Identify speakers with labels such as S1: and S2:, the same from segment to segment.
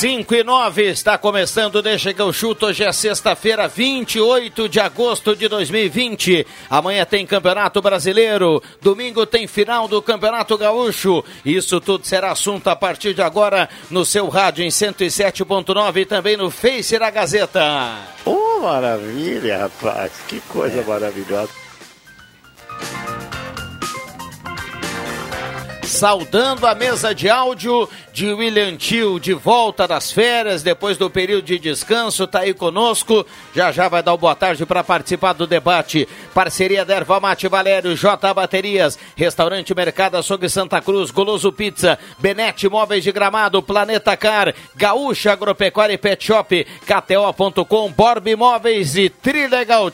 S1: 5 e 9 está começando, deixa que eu chuto. Hoje é sexta-feira, 28 de agosto de 2020. Amanhã tem Campeonato Brasileiro, domingo tem final do Campeonato Gaúcho. Isso tudo será assunto a partir de agora no seu rádio em 107.9 e também no Face da Gazeta.
S2: Oh, maravilha, rapaz, que coisa é. maravilhosa.
S1: Saudando a mesa de áudio de William Tio, de volta das férias, depois do período de descanso, tá aí conosco. Já já vai dar uma boa tarde para participar do debate. Parceria da Erva Mate Valério, J Baterias, Restaurante Mercado Açougue Santa Cruz, Goloso Pizza, Benete Móveis de Gramado, Planeta Car, Gaúcha Agropecuária e Pet Shop, KTO.com, Borb Imóveis e Trilegal.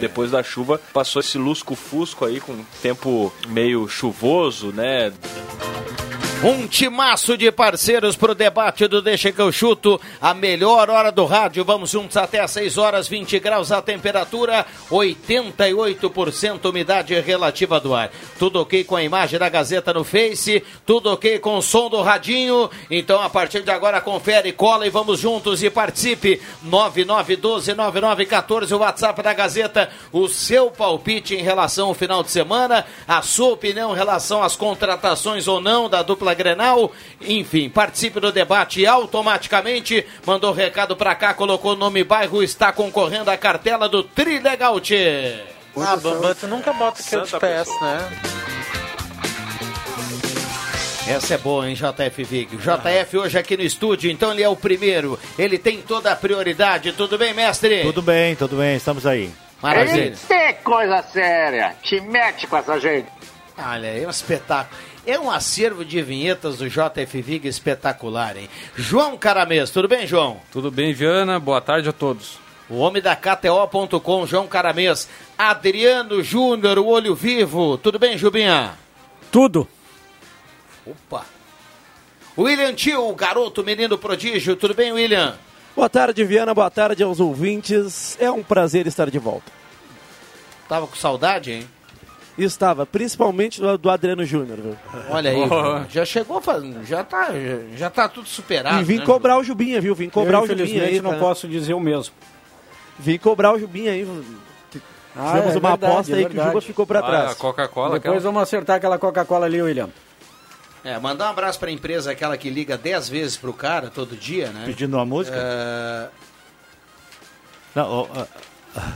S3: Depois da chuva, passou esse lusco-fusco aí com tempo meio chuvoso, né?
S1: Um timaço de parceiros para o debate do Deixa que eu chuto. A melhor hora do rádio. Vamos juntos até às 6 horas, 20 graus a temperatura, 88% umidade relativa do ar. Tudo ok com a imagem da Gazeta no Face, tudo ok com o som do radinho. Então, a partir de agora, confere, cola e vamos juntos e participe. 9912-9914, o WhatsApp da Gazeta. O seu palpite em relação ao final de semana, a sua opinião em relação às contratações ou não da dupla dupla Grenal. Enfim, participe do debate automaticamente. Mandou recado pra cá, colocou o nome bairro, está concorrendo à cartela do Trilegal Tchê.
S4: Ah, Bamba, tu nunca bota aquele de PS, né?
S1: Essa é boa, hein, JF Vig. JF hoje aqui no estúdio, então ele é o primeiro. Ele tem toda a prioridade. Tudo bem, mestre?
S2: Tudo bem, tudo bem, estamos aí.
S1: Maravilha.
S5: Que coisa séria! Te mete com essa gente.
S1: Olha, é um espetáculo. É um acervo de vinhetas do JF Vig espetacular, hein? João Caramês, tudo bem, João?
S6: Tudo bem, Viana. Boa tarde a todos.
S1: O homem da KTO.com, João Caramês. Adriano Júnior, o olho vivo. Tudo bem, Jubinha?
S7: Tudo.
S1: Opa. William Tio, o garoto, menino prodígio. Tudo bem, William?
S7: Boa tarde, Viana. Boa tarde aos ouvintes. É um prazer estar de volta.
S1: Tava com saudade, hein?
S7: Estava, principalmente do, do Adriano Júnior.
S1: Olha aí, oh. já chegou, já tá, já tá tudo superado.
S7: E vim
S1: né,
S7: cobrar o Jubinha, viu? Vim cobrar
S4: Eu,
S7: o Jubinha
S4: aí.
S7: Tá?
S4: não posso dizer o mesmo.
S7: Vim cobrar o Jubinha aí. Ah, Tivemos é uma verdade, aposta é aí que o Juba ficou para ah, trás.
S6: Coca-Cola.
S4: Depois aquela... vamos acertar aquela Coca-Cola ali, William.
S1: É, mandar um abraço para a empresa, aquela que liga 10 vezes pro cara todo dia, né?
S2: Pedindo uma música?
S1: É...
S2: Não, uh,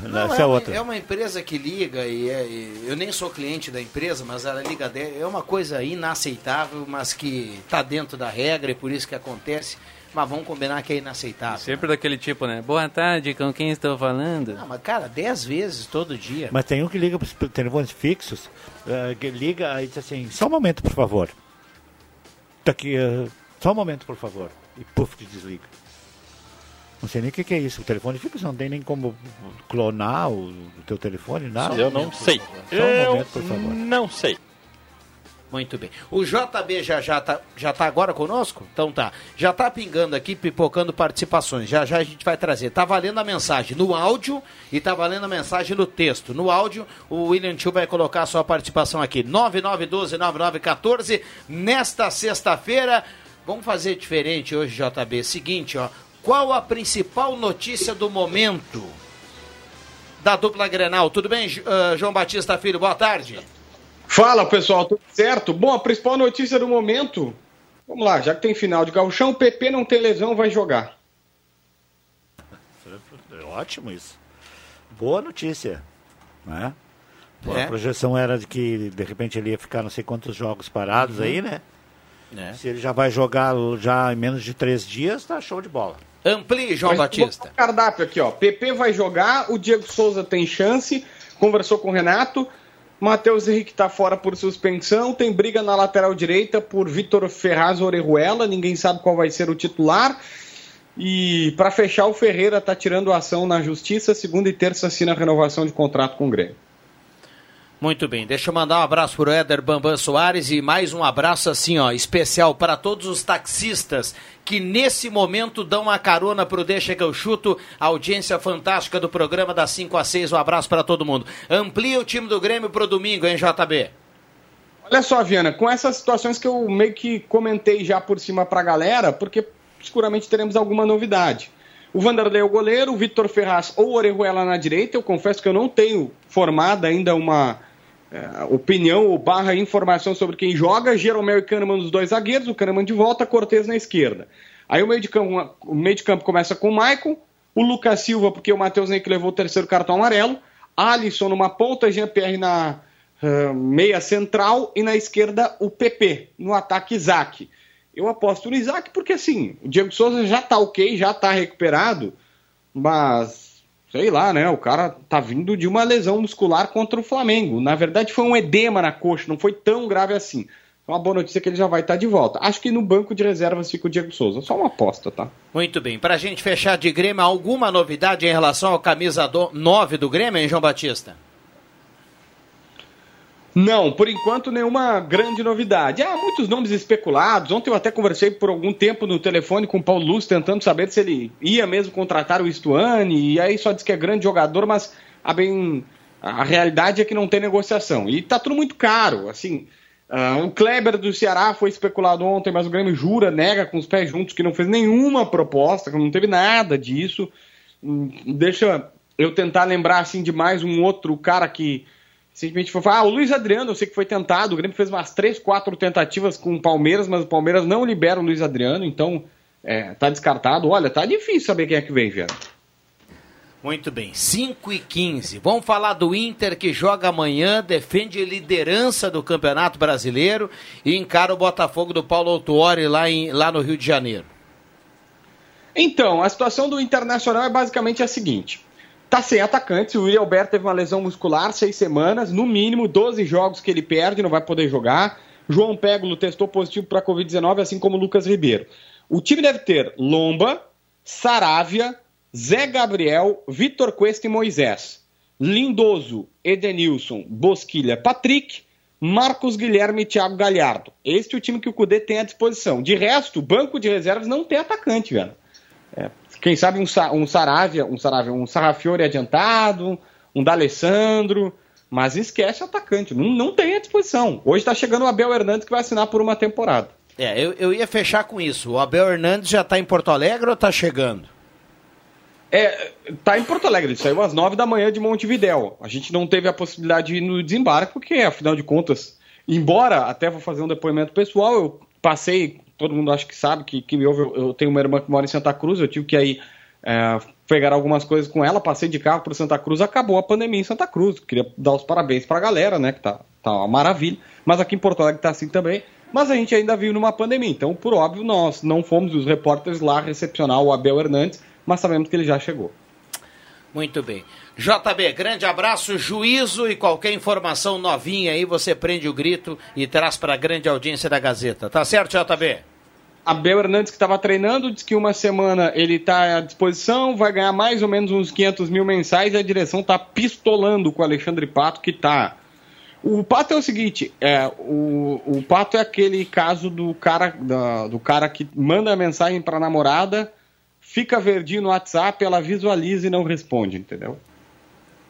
S1: não, é, é, uma, é, uma, empresa que liga e, é, e, eu nem sou cliente da empresa, mas ela liga de, é uma coisa inaceitável, mas que está dentro da regra e por isso que acontece. Mas vamos combinar que é inaceitável.
S6: Sempre né? daquele tipo, né? Boa tarde, com quem estou falando?
S1: Não, mas cara, dez vezes todo dia.
S2: Mas tem um que liga para os telefones fixos, uh, que liga e diz assim, só um momento, por favor. Daqui, uh, só um momento, por favor. E puf, desliga. Não sei nem o que, que, é isso. O telefone fica, não tem nem como clonar o, o teu telefone, nada.
S3: Eu não sei.
S2: Só um momento, por favor.
S3: Não sei.
S1: Muito bem. O JB já já tá, já tá agora conosco? Então tá. Já tá pingando aqui, pipocando participações. Já já a gente vai trazer. Tá valendo a mensagem no áudio e tá valendo a mensagem no texto. No áudio, o William Tio vai colocar a sua participação aqui. 9912-9914. Nesta sexta-feira, vamos fazer diferente hoje, JB. Seguinte, ó. Qual a principal notícia do momento da dupla Grenal? Tudo bem, uh, João Batista Filho? Boa tarde.
S8: Fala, pessoal, tudo certo? Bom, a principal notícia do momento, vamos lá, já que tem final de gauchão, o PP não tem lesão, vai jogar.
S2: É ótimo isso. Boa notícia, né? É. A projeção era de que, de repente, ele ia ficar não sei quantos jogos parados uhum. aí, né? É. Se ele já vai jogar já em menos de três dias, tá show de bola.
S1: Amplie, João Batista.
S8: cardápio aqui, ó. PP vai jogar, o Diego Souza tem chance, conversou com o Renato. Matheus Henrique tá fora por suspensão, tem briga na lateral direita por Vitor Ferraz Orejuela, ninguém sabe qual vai ser o titular. E para fechar, o Ferreira tá tirando ação na justiça, segunda e terça assina a renovação de contrato com o Grêmio.
S1: Muito bem, deixa eu mandar um abraço pro Éder Bambam Soares e mais um abraço assim, ó, especial para todos os taxistas que nesse momento dão uma carona pro Deixa que eu chuto, a audiência fantástica do programa das 5 às 6, um abraço para todo mundo. Amplia o time do Grêmio pro domingo, hein, JB?
S8: Olha só, Viana, com essas situações que eu meio que comentei já por cima pra galera, porque seguramente teremos alguma novidade. O Vanderlei é o goleiro, o Vitor Ferraz ou Orejuela na direita. Eu confesso que eu não tenho formada ainda uma é, opinião ou barra informação sobre quem joga. Jeromel e Kahneman nos dois zagueiros, o Kahneman de volta, Cortez na esquerda. Aí o meio de campo, o meio de campo começa com o Maicon, o Lucas Silva, porque o Matheus Henrique levou o terceiro cartão amarelo, Alisson numa ponta, Jean-Pierre na uh, meia central e na esquerda o PP, no ataque Isaac. Eu aposto no Isaac porque, assim, o Diego Souza já tá ok, já tá recuperado, mas, sei lá, né? O cara tá vindo de uma lesão muscular contra o Flamengo. Na verdade, foi um edema na coxa, não foi tão grave assim. Então, a boa notícia é que ele já vai estar de volta. Acho que no banco de reservas fica o Diego Souza. Só uma aposta, tá?
S1: Muito bem. Pra gente fechar de Grêmio, alguma novidade em relação ao camisa 9 do Grêmio, hein, João Batista?
S8: Não, por enquanto nenhuma grande novidade. Há muitos nomes especulados. Ontem eu até conversei por algum tempo no telefone com o Paulo Luz, tentando saber se ele ia mesmo contratar o Istuane, e aí só diz que é grande jogador, mas a, bem, a realidade é que não tem negociação. E tá tudo muito caro, assim... Uh, o Kleber do Ceará foi especulado ontem, mas o Grêmio jura, nega com os pés juntos que não fez nenhuma proposta, que não teve nada disso. Hum, deixa eu tentar lembrar assim de mais um outro cara que simplesmente foi ah, o Luiz Adriano, eu sei que foi tentado, o Grêmio fez umas três, quatro tentativas com o Palmeiras, mas o Palmeiras não libera o Luiz Adriano, então é, tá descartado. Olha, tá difícil saber quem é que vem, velho.
S1: Muito bem, 5 e 15. Vamos falar do Inter que joga amanhã, defende liderança do Campeonato Brasileiro e encara o Botafogo do Paulo Autuori lá, em, lá no Rio de Janeiro.
S8: Então, a situação do Internacional é basicamente a seguinte. Tá sem atacantes, o William Alberto teve uma lesão muscular, seis semanas, no mínimo 12 jogos que ele perde, não vai poder jogar. João Pégulo testou positivo para Covid-19, assim como Lucas Ribeiro. O time deve ter Lomba, Saravia, Zé Gabriel, Vitor Cuesta e Moisés. Lindoso, Edenilson, Bosquilha, Patrick, Marcos Guilherme e Thiago Galhardo. Este é o time que o Cudê tem à disposição. De resto, o banco de reservas não tem atacante, velho. É, quem sabe um, um Saravia, um Saravia, um Sarrafiore adiantado, um D'Alessandro, mas esquece o atacante, não, não tem à disposição. Hoje está chegando o Abel Hernandes que vai assinar por uma temporada.
S1: É, eu, eu ia fechar com isso. O Abel Hernandes já está em Porto Alegre ou está chegando?
S8: É, tá em Porto Alegre, ele saiu às nove da manhã de Montevidéu. A gente não teve a possibilidade de ir no desembarque, porque, afinal de contas, embora até vou fazer um depoimento pessoal, eu passei, todo mundo acho que sabe que, que me ouve, eu tenho uma irmã que mora em Santa Cruz, eu tive que aí é, pegar algumas coisas com ela, passei de carro para Santa Cruz, acabou a pandemia em Santa Cruz. Queria dar os parabéns para a galera, né, que tá, tá uma maravilha. Mas aqui em Porto Alegre tá assim também. Mas a gente ainda vive numa pandemia, então, por óbvio, nós não fomos os repórteres lá recepcionar o Abel Hernandes, mas sabemos que ele já chegou.
S1: Muito bem. JB, grande abraço, juízo e qualquer informação novinha aí, você prende o grito e traz para a grande audiência da Gazeta. Tá certo, JB?
S8: Abel Hernandes, que estava treinando, disse que uma semana ele está à disposição, vai ganhar mais ou menos uns 500 mil mensais e a direção está pistolando com o Alexandre Pato, que está. O Pato é o seguinte, é, o, o Pato é aquele caso do cara, da, do cara que manda a mensagem para a namorada fica verdinho no WhatsApp, ela visualiza e não responde, entendeu?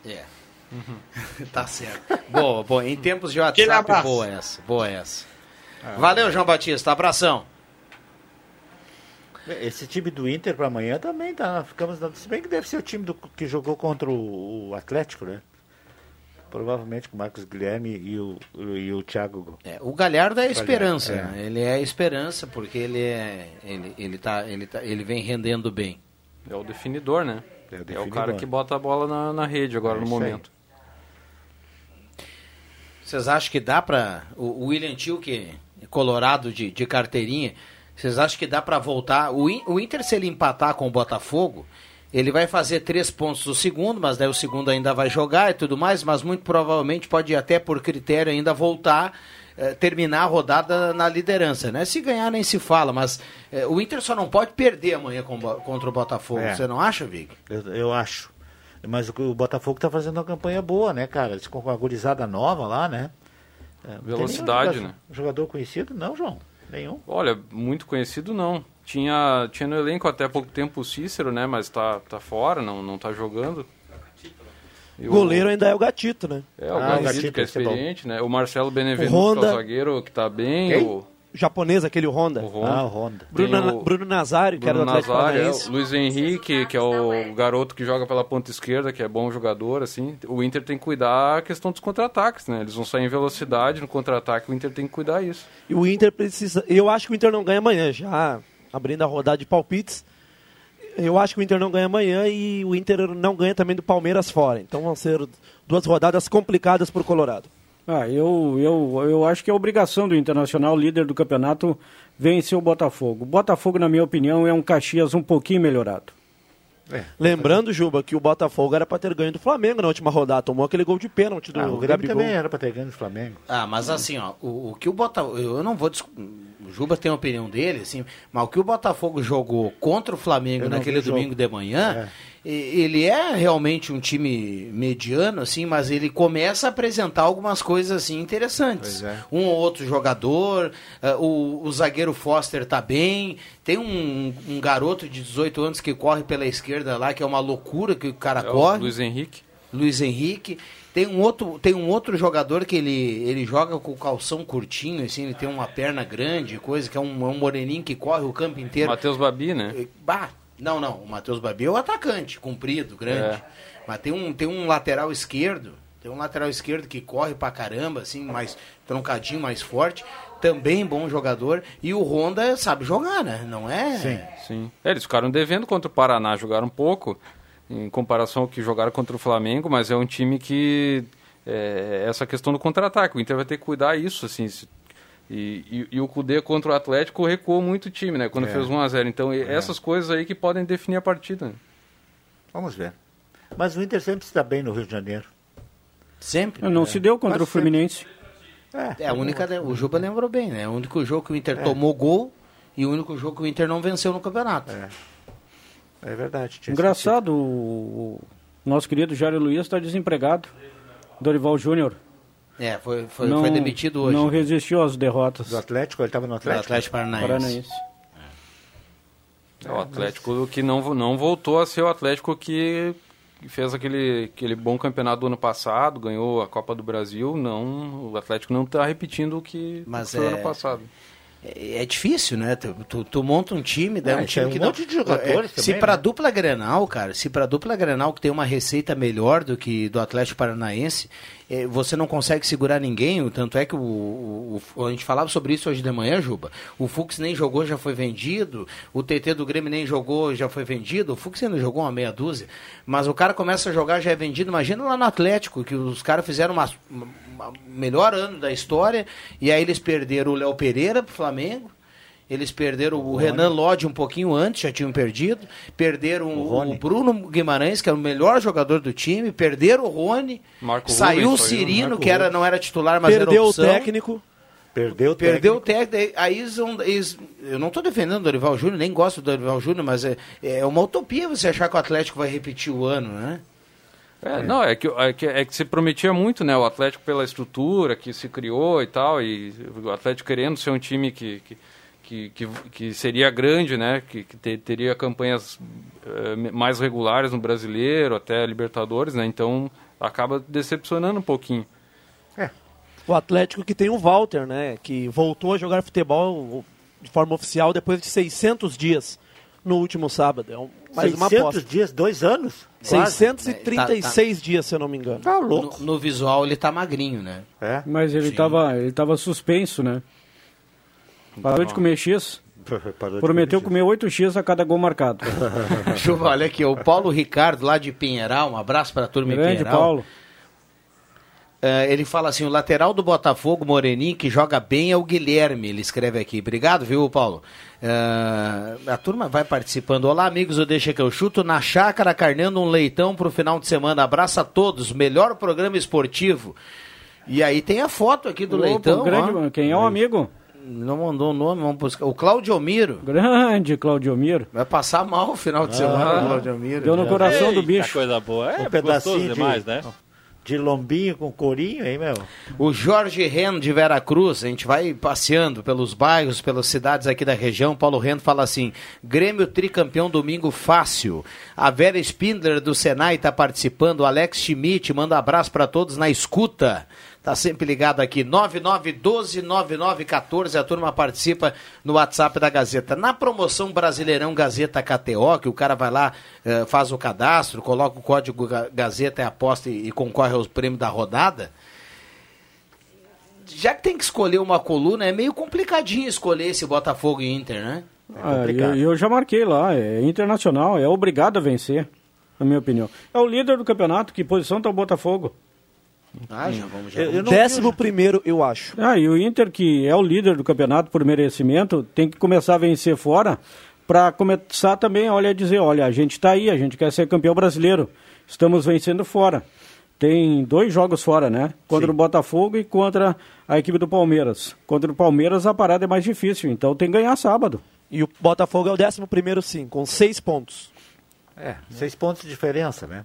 S1: É. Uhum. tá certo. boa, boa. Em tempos de WhatsApp, boa essa. Boa essa. Ah, Valeu, João Batista. Abração.
S2: Esse time do Inter para amanhã também tá. Ficamos Se bem que deve ser o time do, que jogou contra o, o Atlético, né? Provavelmente com o Marcos Guilherme e o, e o Thiago.
S1: É, o Galhardo é a esperança. É. Ele é a esperança porque ele, é, ele, ele, tá, ele, tá, ele vem rendendo bem.
S6: É o definidor, né? É o, definidor. é o cara que bota a bola na, na rede agora é no momento.
S1: Aí. Vocês acham que dá para o William Tio, que é colorado de, de carteirinha, Vocês acham que dá para voltar? O, o Inter, se ele empatar com o Botafogo, ele vai fazer três pontos do segundo, mas daí o segundo ainda vai jogar e tudo mais, mas muito provavelmente pode até por critério ainda voltar, eh, terminar a rodada na liderança, né? Se ganhar nem se fala, mas eh, o Inter só não pode perder amanhã com contra o Botafogo.
S2: É.
S1: Você não acha, Vig?
S2: Eu, eu acho. Mas o, o Botafogo tá fazendo uma campanha boa, né, cara? Eles com a gurizada nova lá, né? É,
S6: Velocidade,
S2: jogador-
S6: né?
S2: Jogador conhecido? Não, João. Nenhum.
S6: Olha, muito conhecido não. Tinha, tinha no elenco até pouco tempo o Cícero, né? Mas tá, tá fora, não, não tá jogando.
S7: O goleiro ainda é o Gatito, né?
S6: É, o
S2: Ah,
S6: Gatito,
S2: Gatito,
S6: que é
S2: é
S6: experiente, né? O Marcelo Benevenuto,
S7: O Honda.
S6: que é o zagueiro, que tá bem.
S7: Quem?
S6: O,
S7: Japonês, aquele Honda.
S6: o Honda.
S2: Ah, o Honda.
S7: Bruno,
S6: o-
S7: Bruno Nazário, que era do
S6: Bruno
S7: Atlético
S6: Nazário, é,
S7: Paranaense.
S6: o Luiz Henrique, que é o garoto que joga pela ponta esquerda, que é bom jogador, assim. O Inter tem que cuidar a questão dos contra-ataques, né? Eles vão sair em velocidade no contra-ataque, o Inter tem que cuidar isso.
S7: E o Inter precisa. Eu acho que o Inter não ganha amanhã, já abrindo a rodada de palpites. Eu acho que o Inter não ganha amanhã e o Inter não ganha também do Palmeiras fora. Então vão ser duas rodadas complicadas para o Colorado.
S4: Ah, eu, eu, eu acho que é obrigação do Internacional, líder do campeonato, vencer o Botafogo. O Botafogo, na minha opinião, é um Caxias um pouquinho melhorado.
S7: Lembrando, Juba, que o Botafogo era para ter ganho do Flamengo na última rodada. Tomou aquele gol de pênalti do
S2: Ah, o Grêmio também era pra ter ganho do Flamengo.
S1: Ah, mas assim, ó, o, o que o Botafogo. Eu não vou. discu- O Juba tem a opinião dele, assim, mas o que o Botafogo jogou contra o Flamengo naquele domingo
S2: jogo.
S1: de manhã, e- ele é realmente um time mediano, assim, mas ele começa a apresentar algumas coisas assim interessantes.
S2: É.
S1: Um ou outro jogador, ah, o, o zagueiro Foster tá bem, tem um, um garoto de 18 anos que corre pela esquerda lá, que é uma loucura que o cara
S6: É o
S1: corre.
S6: Luiz Henrique.
S1: Luiz Henrique. Tem um outro, tem um outro jogador que ele, ele joga com o calção curtinho, assim, ele tem uma perna grande, coisa, que é um, é um moreninho que corre o campo inteiro.
S6: Matheus Babi, né?
S1: Bah, não, não, o Matheus Babi é o atacante, comprido, grande.
S6: É.
S1: Mas tem um, tem um lateral esquerdo, tem um lateral esquerdo que corre pra caramba, assim, mais troncadinho, mais forte. Também bom jogador. E o Honda sabe jogar, né? Não é?
S2: Sim.
S6: Sim. É, eles ficaram devendo contra o Paraná, jogaram um pouco, em comparação ao que jogaram contra o Flamengo, mas é um time que. É, essa questão do contra-ataque, o Inter vai ter que cuidar isso, assim. se- E, e, e o Cudê contra o Atlético recuou muito o time, né? Quando
S2: É.
S6: fez 1x0. Então, e- essas coisas aí que podem definir a partida. né?
S2: Vamos ver. Mas o Inter sempre está bem no Rio de Janeiro.
S1: Sempre.
S4: Não se deu contra
S2: Quase
S4: o Fluminense.
S1: É, a única. O Juba lembrou bem, né? O único jogo que o Inter tomou gol e o único jogo que o Inter não venceu no campeonato.
S2: É. É verdade. tinha
S4: Engraçado, o, o nosso querido Jário Luiz está desempregado. Dorival Júnior.
S1: É, foi, foi,
S4: não,
S1: foi demitido hoje.
S4: Não resistiu às derrotas.
S2: Do Atlético, ele estava no
S1: do
S2: Atlético?
S1: Atlético Paranaense.
S4: Paranaense.
S6: É o Atlético que não, não voltou a ser o Atlético que fez aquele, aquele bom campeonato do ano passado, ganhou a Copa do Brasil. Não, o Atlético não está repetindo o que
S1: Mas
S6: foi
S1: é-
S6: ano passado.
S1: É, é difícil, né? Tu, tu, tu monta um time, daí
S2: Ah,
S1: um
S2: tem
S1: time
S2: um
S1: que
S2: monte
S1: não,
S2: de jogadores
S1: é, Se pra
S2: né?
S1: dupla Grenal, cara, se pra dupla Grenal que tem uma receita melhor do que do Atlético Paranaense, você não consegue segurar ninguém, tanto é que o, o- a gente falava sobre isso hoje de manhã, Juba. O Fux nem jogou, já foi vendido, o TT do Grêmio nem jogou, já foi vendido, o Fux ainda jogou uma meia dúzia, mas o cara começa a jogar, já é vendido, imagina lá no Atlético, que os caras fizeram uma- uma- melhor ano da história, e aí eles perderam o Léo Pereira pro Flamengo, eles perderam o, Renan Lodge um pouquinho antes, já tinham perdido. Perderam o, o Bruno Guimarães, que era o melhor jogador do time. Perderam o Rony.
S6: Marco
S1: saiu o
S6: Rubens, saiu,
S1: Cirino,
S2: Marco
S1: que era, não era titular, mas
S7: Perdeu
S1: era
S7: o
S1: opção.
S7: técnico.
S2: Perdeu o
S1: Perdeu o
S2: técnico.
S1: técnico. Aí eles, eu não estou defendendo o Dorival Júnior, nem gosto do Dorival Júnior, mas é, é uma utopia você achar que o Atlético vai repetir o ano, né?
S6: É, Não, é que, é, que, é que se prometia muito, né? O Atlético pela estrutura que se criou e tal, e o Atlético querendo ser um time que, que, que, que, que seria grande, né? Que, que te- teria campanhas eh, mais regulares no brasileiro, até Libertadores, né? Então acaba decepcionando um pouquinho.
S7: O Atlético que tem o Walter, né? Que voltou a jogar futebol de forma oficial depois de 600 dias no último sábado. É um- mais uma
S2: 600
S7: aposta.
S2: dias, dois anos? Quase.
S7: 636 dias, se eu não me engano.
S2: Tá louco.
S1: No, no visual ele tá magrinho, né?
S2: É?
S4: Mas ele
S1: Sim.
S4: estava ele tava suspenso, né? Parou de comer X. Prometeu
S2: comer.
S4: comer 8 X a cada gol marcado.
S1: Juba, olha aqui, o Paulo Ricardo, lá de Pinheiral, um abraço para a turma em
S4: Grande
S1: Pinheiral.
S4: Paulo.
S1: Eh, ele fala assim: o lateral do Botafogo, Moreninho, que joga bem é o Guilherme. Ele escreve aqui. Obrigado, viu, Paulo? Eh, a turma vai participando. Olá, amigos, eu deixo que eu chuto na chácara carneando um leitão pro final de semana. Abraço a todos. Melhor programa esportivo. E aí tem a foto aqui do
S4: Opa,
S1: leitão.
S4: grande,
S1: ó.
S4: quem é o amigo?
S1: Não mandou o nome, vamos buscar. O Claudiomiro.
S4: Grande Claudiomiro.
S1: Vai passar mal o final de semana, o Claudiomiro.
S4: Deu no coração do
S9: Eita,
S4: bicho.
S9: coisa boa. É
S2: um
S9: gostoso
S2: pedacinho
S9: demais,
S2: de,
S9: né?
S2: de lombinho com corinho, hein, meu?
S1: O Jorge Reno de Veracruz, a gente vai passeando pelos bairros, pelas cidades aqui da região. Paulo Reno fala assim: Grêmio tricampeão domingo fácil. A Vera Spindler do Senai está participando. O Alex Schmidt manda abraço para todos na escuta. Tá sempre ligado aqui, 9912-9914, a turma participa no WhatsApp da Gazeta. Na promoção Brasileirão Gazeta KTO, que o cara vai lá, eh, faz o cadastro, coloca o código Ga- Gazeta e aposta e, concorre aos prêmios da rodada, já que tem que escolher uma coluna, é meio complicadinho escolher esse Botafogo e Inter, né?
S4: Ah, eu, eu já marquei lá, é internacional, é obrigado a vencer, na minha opinião. É o líder do campeonato, que posição está o Botafogo?
S1: Ah, já vamos, já vamos.
S7: Décimo primeiro, eu acho.
S4: Ah, e o Inter, que é o líder do campeonato por merecimento, tem que começar a vencer fora para começar também, olha, a dizer, olha, a gente está aí, a gente quer ser campeão brasileiro, estamos vencendo fora. Tem dois jogos fora, né? Contra
S2: Sim.
S4: o Botafogo e contra a equipe do Palmeiras. Contra o Palmeiras a parada é mais difícil, então tem que ganhar sábado.
S7: E o Botafogo é o décimo primeiro, sim, com seis pontos.
S2: É, seis pontos de diferença, né?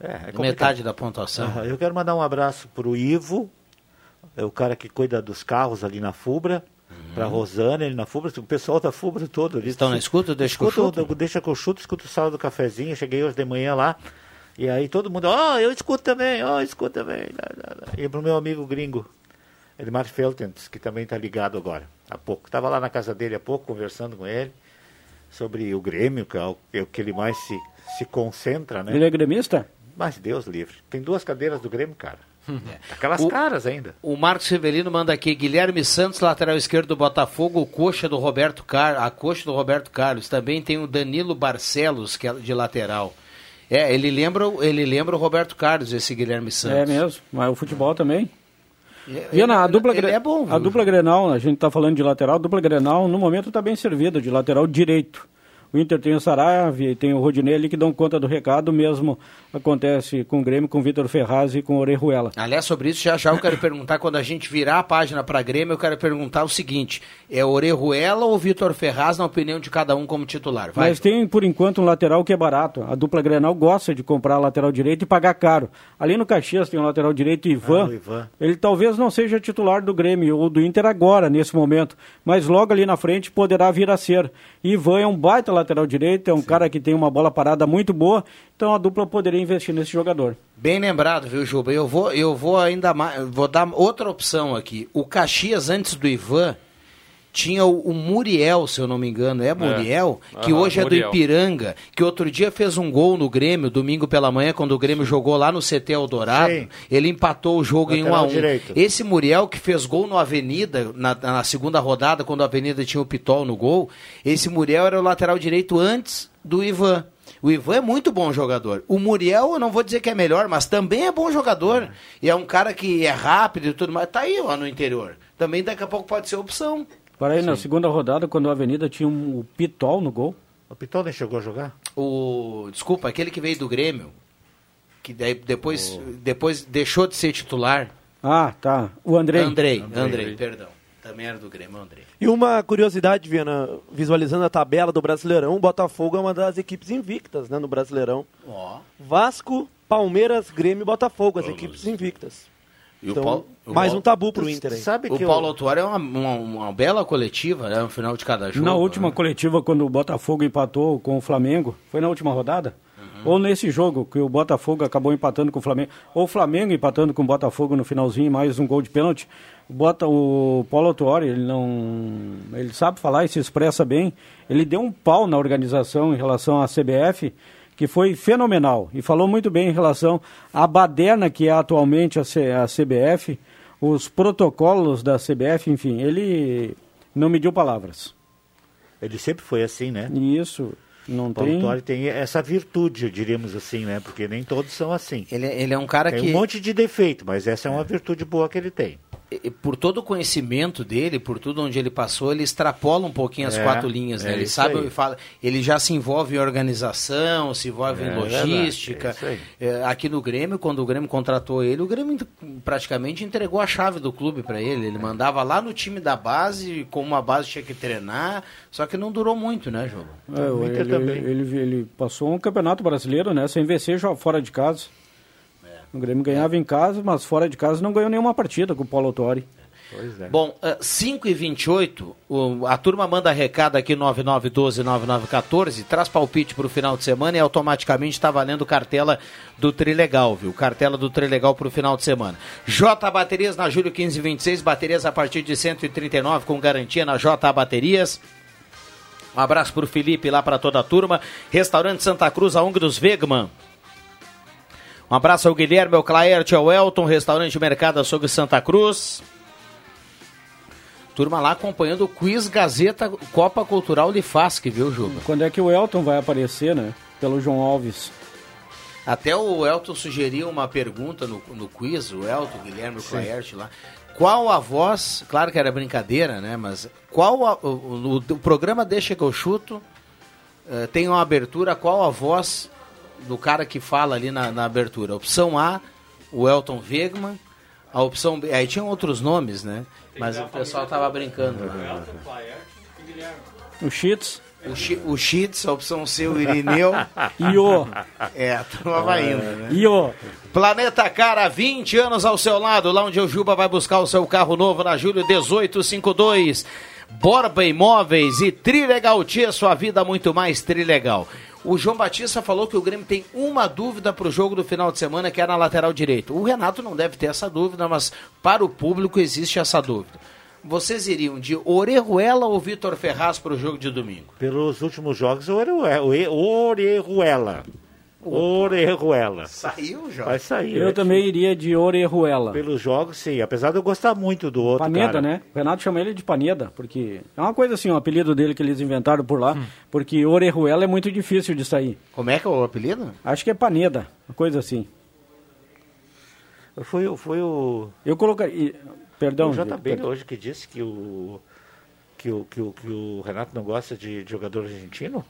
S2: É, é.
S1: Metade da pontuação.
S2: Aham, Eu quero mandar um abraço pro Ivo, é o cara que cuida dos carros ali na Fubra, pra Rosana, ele na Fubra, o pessoal da Fubra todo ali.
S1: Uhum. Estão na escuta? Deixa que eu
S2: Escuta,
S1: chuto?
S2: deixa que eu chuto, escuto o sala do cafezinho, cheguei hoje de manhã lá, e aí todo mundo, ó, eu escuto também, ó, eu escuto também. E pro meu amigo gringo, Edmar Feltens, que também tá ligado agora, há pouco. Tava lá na casa dele há pouco, conversando com ele, sobre o Grêmio, que é o, é o que ele mais se, se concentra, né?
S4: Ele é gremista?
S2: Mas Deus livre. Tem duas cadeiras do Grêmio, cara. Aquelas
S1: O-
S2: caras ainda.
S1: O Marcos Severino manda aqui, Guilherme Santos, lateral esquerdo do Botafogo, o coxa do Roberto Carlos, a coxa do Roberto Carlos. Também tem o Danilo Barcelos, que é de lateral. É, ele lembra, o- ele lembra o Roberto Carlos, esse Guilherme Santos.
S4: É mesmo, mas o futebol também. Viana, a
S1: ele-
S4: dupla,
S1: ele é bom.
S4: a dupla Grenal, a gente está falando de lateral, a dupla Grenal no momento está bem servida, de lateral direito. O Inter tem o Saravia e tem o Rodinei ali que dão conta do recado, mesmo acontece com o Grêmio, com o Vitor Ferraz e com o Orejuela.
S1: Aliás, sobre isso, já já eu quero perguntar, quando a gente virar a página para Grêmio, eu quero perguntar o seguinte, é Orejuela ou Vitor Ferraz, na opinião de cada um como titular? Vai,
S4: Mas tem, por enquanto, um lateral que é barato. A dupla Grenal gosta de comprar lateral direito e pagar caro. Ali no Caxias tem um lateral direito, Ivan.
S2: Ah, o Ivan.
S4: Ele talvez não seja titular do Grêmio ou do Inter agora, nesse momento, mas logo ali na frente poderá vir a ser. Ivan é um baita lateral direito, é um cara que tem uma bola parada muito boa, então a dupla poderia investir nesse jogador.
S1: Bem lembrado, viu, Juba? Eu vou, eu vou ainda mais, vou dar outra opção aqui. O Caxias antes do Ivan tinha o, o Muriel, se eu não me engano, é Muriel, que
S6: Aham,
S1: hoje é
S6: Muriel.
S1: do Ipiranga, que outro dia fez um gol no Grêmio, domingo pela manhã, quando o Grêmio jogou lá no CT Eldorado,
S2: Sim.
S1: ele empatou o jogo em 1
S2: Lateral
S1: a 1
S2: direito.
S1: Esse Muriel que fez gol no Avenida, na, na segunda rodada, quando a Avenida tinha o Pitol no gol, esse Muriel era o lateral direito antes do Ivan. O Ivan é muito bom jogador. O Muriel, eu não vou dizer que é melhor, mas também é bom jogador. E é um cara que é rápido e tudo mais. Tá aí lá no interior. Também daqui a pouco pode ser opção.
S4: Para aí, na segunda rodada, quando a Avenida tinha um, o Pitol no gol.
S2: O Pitol nem chegou a jogar?
S1: O, desculpa, aquele que veio do Grêmio, que daí depois, depois deixou de ser titular.
S4: Ah, tá. O Andrei.
S1: Andrei, Andrei, perdão. Também era do Grêmio, Andrei.
S7: E uma curiosidade, Viana, visualizando a tabela do Brasileirão, o Botafogo é uma das equipes invictas né, no Brasileirão.
S1: Ó.
S7: Vasco, Palmeiras, Grêmio e Botafogo, as equipes invictas.
S1: O
S7: Então,
S1: Paulo- o
S7: mais um tabu pro Inter aí.
S2: Sabe
S1: O
S2: que
S1: Paulo
S2: eu...
S1: Autuário é uma, uma, uma bela coletiva, né? No final de cada jogo.
S4: Na última
S1: né?
S4: coletiva, quando o Botafogo empatou com o Flamengo, foi na última rodada? Ou nesse jogo, que o Botafogo acabou empatando com o Flamengo, ou o Flamengo empatando com o Botafogo no finalzinho, mais um gol de pênalti. Bota o Paulo Autuori, ele não. Ele sabe falar e se expressa bem. Ele deu um pau na organização em relação à CBF, que foi fenomenal. E falou muito bem em relação à baderna que é atualmente a, C- a CBF, os protocolos da CBF, enfim, ele não mediu palavras.
S2: Ele sempre foi assim, né?
S4: E Isso. Não
S2: Paulo
S4: tem.
S2: Tuori tem essa virtude, diríamos assim, né? Porque nem todos são assim.
S1: Ele, ele é um cara
S2: tem
S1: que.
S2: um monte de defeito, mas essa é uma virtude boa que ele tem.
S1: E- por todo o conhecimento dele, por tudo onde ele passou, ele extrapola um pouquinho as
S2: É,
S1: quatro linhas, né?
S2: é
S1: Ele sabe,
S2: aí.
S1: fala, ele já se envolve em organização, se envolve
S2: É
S1: em logística.
S2: é.
S1: É, aqui no Grêmio, quando o Grêmio contratou ele, o Grêmio ent- praticamente entregou a chave do clube para ele. Ele mandava lá no time da base, como a base tinha que treinar, só que não durou muito, né, Jogo?
S4: É, ele,
S2: também.
S4: ele, ele passou um campeonato brasileiro, né? Sem vencer já fora de casa. O Grêmio ganhava em casa, mas fora de casa não ganhou nenhuma partida com o Paulo Autori.
S2: Pois é.
S1: Bom, eh, 5 e 28 o- a turma manda recado aqui 9912-9914, traz palpite para o final de semana e automaticamente está valendo cartela do Trilegal, viu? Cartela do Trilegal para o final de semana. J Baterias na Júlio 1526, baterias a partir de 139 com garantia na J Baterias. Um abraço para o Felipe lá para toda a turma. Restaurante Santa Cruz, a ONG dos Vegman. Um abraço ao Guilherme, ao Claerte, ao Elton, Restaurante Mercado Açougue Santa Cruz. Turma lá acompanhando o Quiz Gazeta Copa Cultural Lifasc, viu, Juba?
S4: Quando é que o Elton vai aparecer, né? Pelo João Alves.
S1: Até o Elton sugeriu uma pergunta no, no quiz, o Elton, o Guilherme, o Claerte lá. Qual a voz, claro que era brincadeira, né? Mas qual a- o, o- o programa Deixa que eu chuto eh, tem uma abertura, qual a voz do cara que fala ali na, na abertura? Opção A, o Elton Wegman. A opção B, aí tinham outros nomes, né? Mas o pessoal tava brincando. né?
S4: O Cheats
S1: O, Chi- o Chits, a opção C, o Irineu.
S4: o.
S1: É, a turma vai indo, né?
S4: O.
S1: Planeta Cara, 20 anos ao seu lado, lá onde o Juba vai buscar o seu carro novo na Júlio 1852. Borba Imóveis e Trilegal Tia, sua vida muito mais Trilegal. O João Batista falou que o Grêmio tem uma dúvida para o jogo do final de semana, que é na lateral direito. O Renato não deve ter essa dúvida, mas para o público existe essa dúvida. Vocês iriam de Orejuela ou Vitor Ferraz para o jogo de domingo?
S2: Pelos últimos jogos, Orejuela. Orejuela.
S1: Saiu, João.
S2: Vai sair.
S4: Eu
S2: né?
S4: também iria de Orejuela.
S2: Pelos jogos, sim. Apesar de eu gostar muito do outro
S4: Paneda,
S2: cara.
S4: né? O Renato chama ele de Paneda, porque é uma coisa assim, o apelido dele que eles inventaram por lá, porque Orejuela é muito difícil de sair.
S1: Como é que é o apelido?
S4: Acho que é Paneda, uma coisa assim.
S2: Foi, foi o...
S4: Eu colocaria. Perdão,
S2: o JB
S4: perdão.
S2: hoje que disse que o... Que o, que, o, que o Renato não gosta de jogador argentino?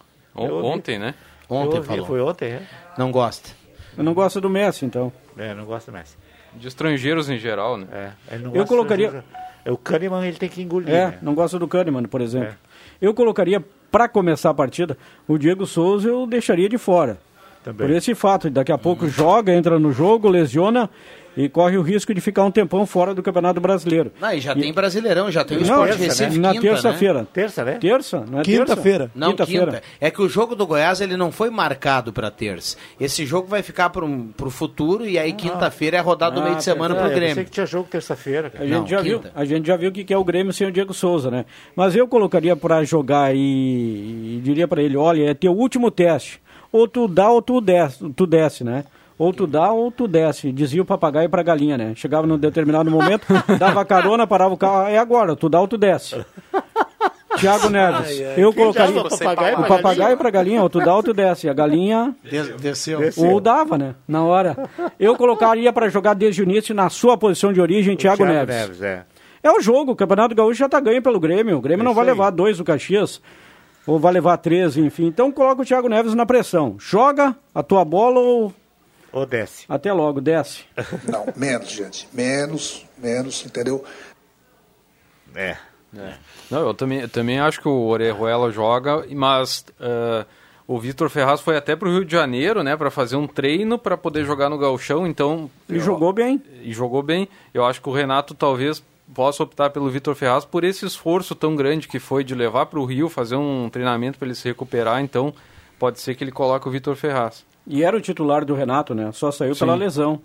S6: On-
S2: Eu ouvi.
S6: Ontem, né?
S1: Ontem
S2: Eu ouvi,
S1: falou.
S2: Foi ontem, é?
S1: Não gosta.
S4: Eu não gosto do Messi, então.
S2: É, não gosta mais.
S6: De estrangeiros em geral, né?
S2: É, ele não
S4: Eu
S2: gosta
S4: colocaria-
S2: É o Kahneman, ele tem que engolir,
S4: É,
S2: né?
S4: não gosto do Kahneman, por exemplo.
S2: É.
S4: Eu colocaria, para começar a partida, o Diego Souza eu deixaria de fora.
S2: Também.
S4: Por esse fato, daqui a pouco joga, entra no jogo, lesiona e corre o risco de ficar um tempão fora do Campeonato Brasileiro.
S1: Não, e já tem Brasileirão, já tem o
S4: Não,
S1: Sport
S2: terça,
S1: Recife
S4: na
S1: quinta,
S4: terça-feira.
S2: Terça, né?
S4: Terça? Não é
S7: Quinta-feira.
S4: terça?
S1: Não,
S4: Quinta-feira.
S1: quinta. É que o jogo do Goiás ele não foi marcado para terça. Esse jogo vai ficar para o futuro e aí quinta-feira é rodada do
S4: Ah,
S1: meio de semana
S2: Ah,
S1: pro
S2: eu pensei
S1: Grêmio.
S2: que tinha jogo terça-feira,
S4: A gente,
S1: Não,
S4: já viu,
S1: quinta.
S4: a gente já viu o que que é o Grêmio sem o Diego Souza, né? Mas eu colocaria para jogar e, e diria para ele, olha, é teu último teste. Ou tu dá ou tu desce, tu desce, né? Ou tu dá ou tu desce. Dizia o papagaio para galinha, né? Chegava num determinado momento, dava carona, parava o carro, é agora, tu dá ou tu desce. Tiago Neves, eu colocaria
S2: dava papagaio
S4: o
S2: pra
S4: papagaio para galinha, ou tu dá ou tu desce. A galinha
S1: Desceu.
S4: ou dava, né? Na hora. Eu colocaria para jogar desde o início na sua posição de origem, Thiago,
S2: Thiago
S4: Neves.
S2: Neves, é.
S4: É o jogo, o Campeonato Gaúcho já tá ganho pelo Grêmio. O Grêmio
S2: É
S4: não vai
S2: aí.
S4: levar dois do Caxias, ou vai levar três, enfim. Então coloca o Thiago Neves na pressão. Joga a tua bola ou
S2: Ou desce.
S4: até logo, desce.
S9: Não, menos, gente. Menos, menos, entendeu?
S2: É.
S6: Não, eu também, eu também acho que o Orejuela joga, mas eh, o Vitor Ferraz foi até pro Rio de Janeiro, né, para fazer um treino para poder jogar no Gauchão, então
S4: E
S6: eu-
S4: jogou bem.
S6: e jogou bem. Eu acho que o Renato talvez possa optar pelo Vitor Ferraz por esse esforço tão grande que foi de levar para o Rio, fazer um treinamento para ele se recuperar, então pode ser que ele coloque o Vitor Ferraz.
S4: E era o titular do Renato, né? Só saiu pela lesão.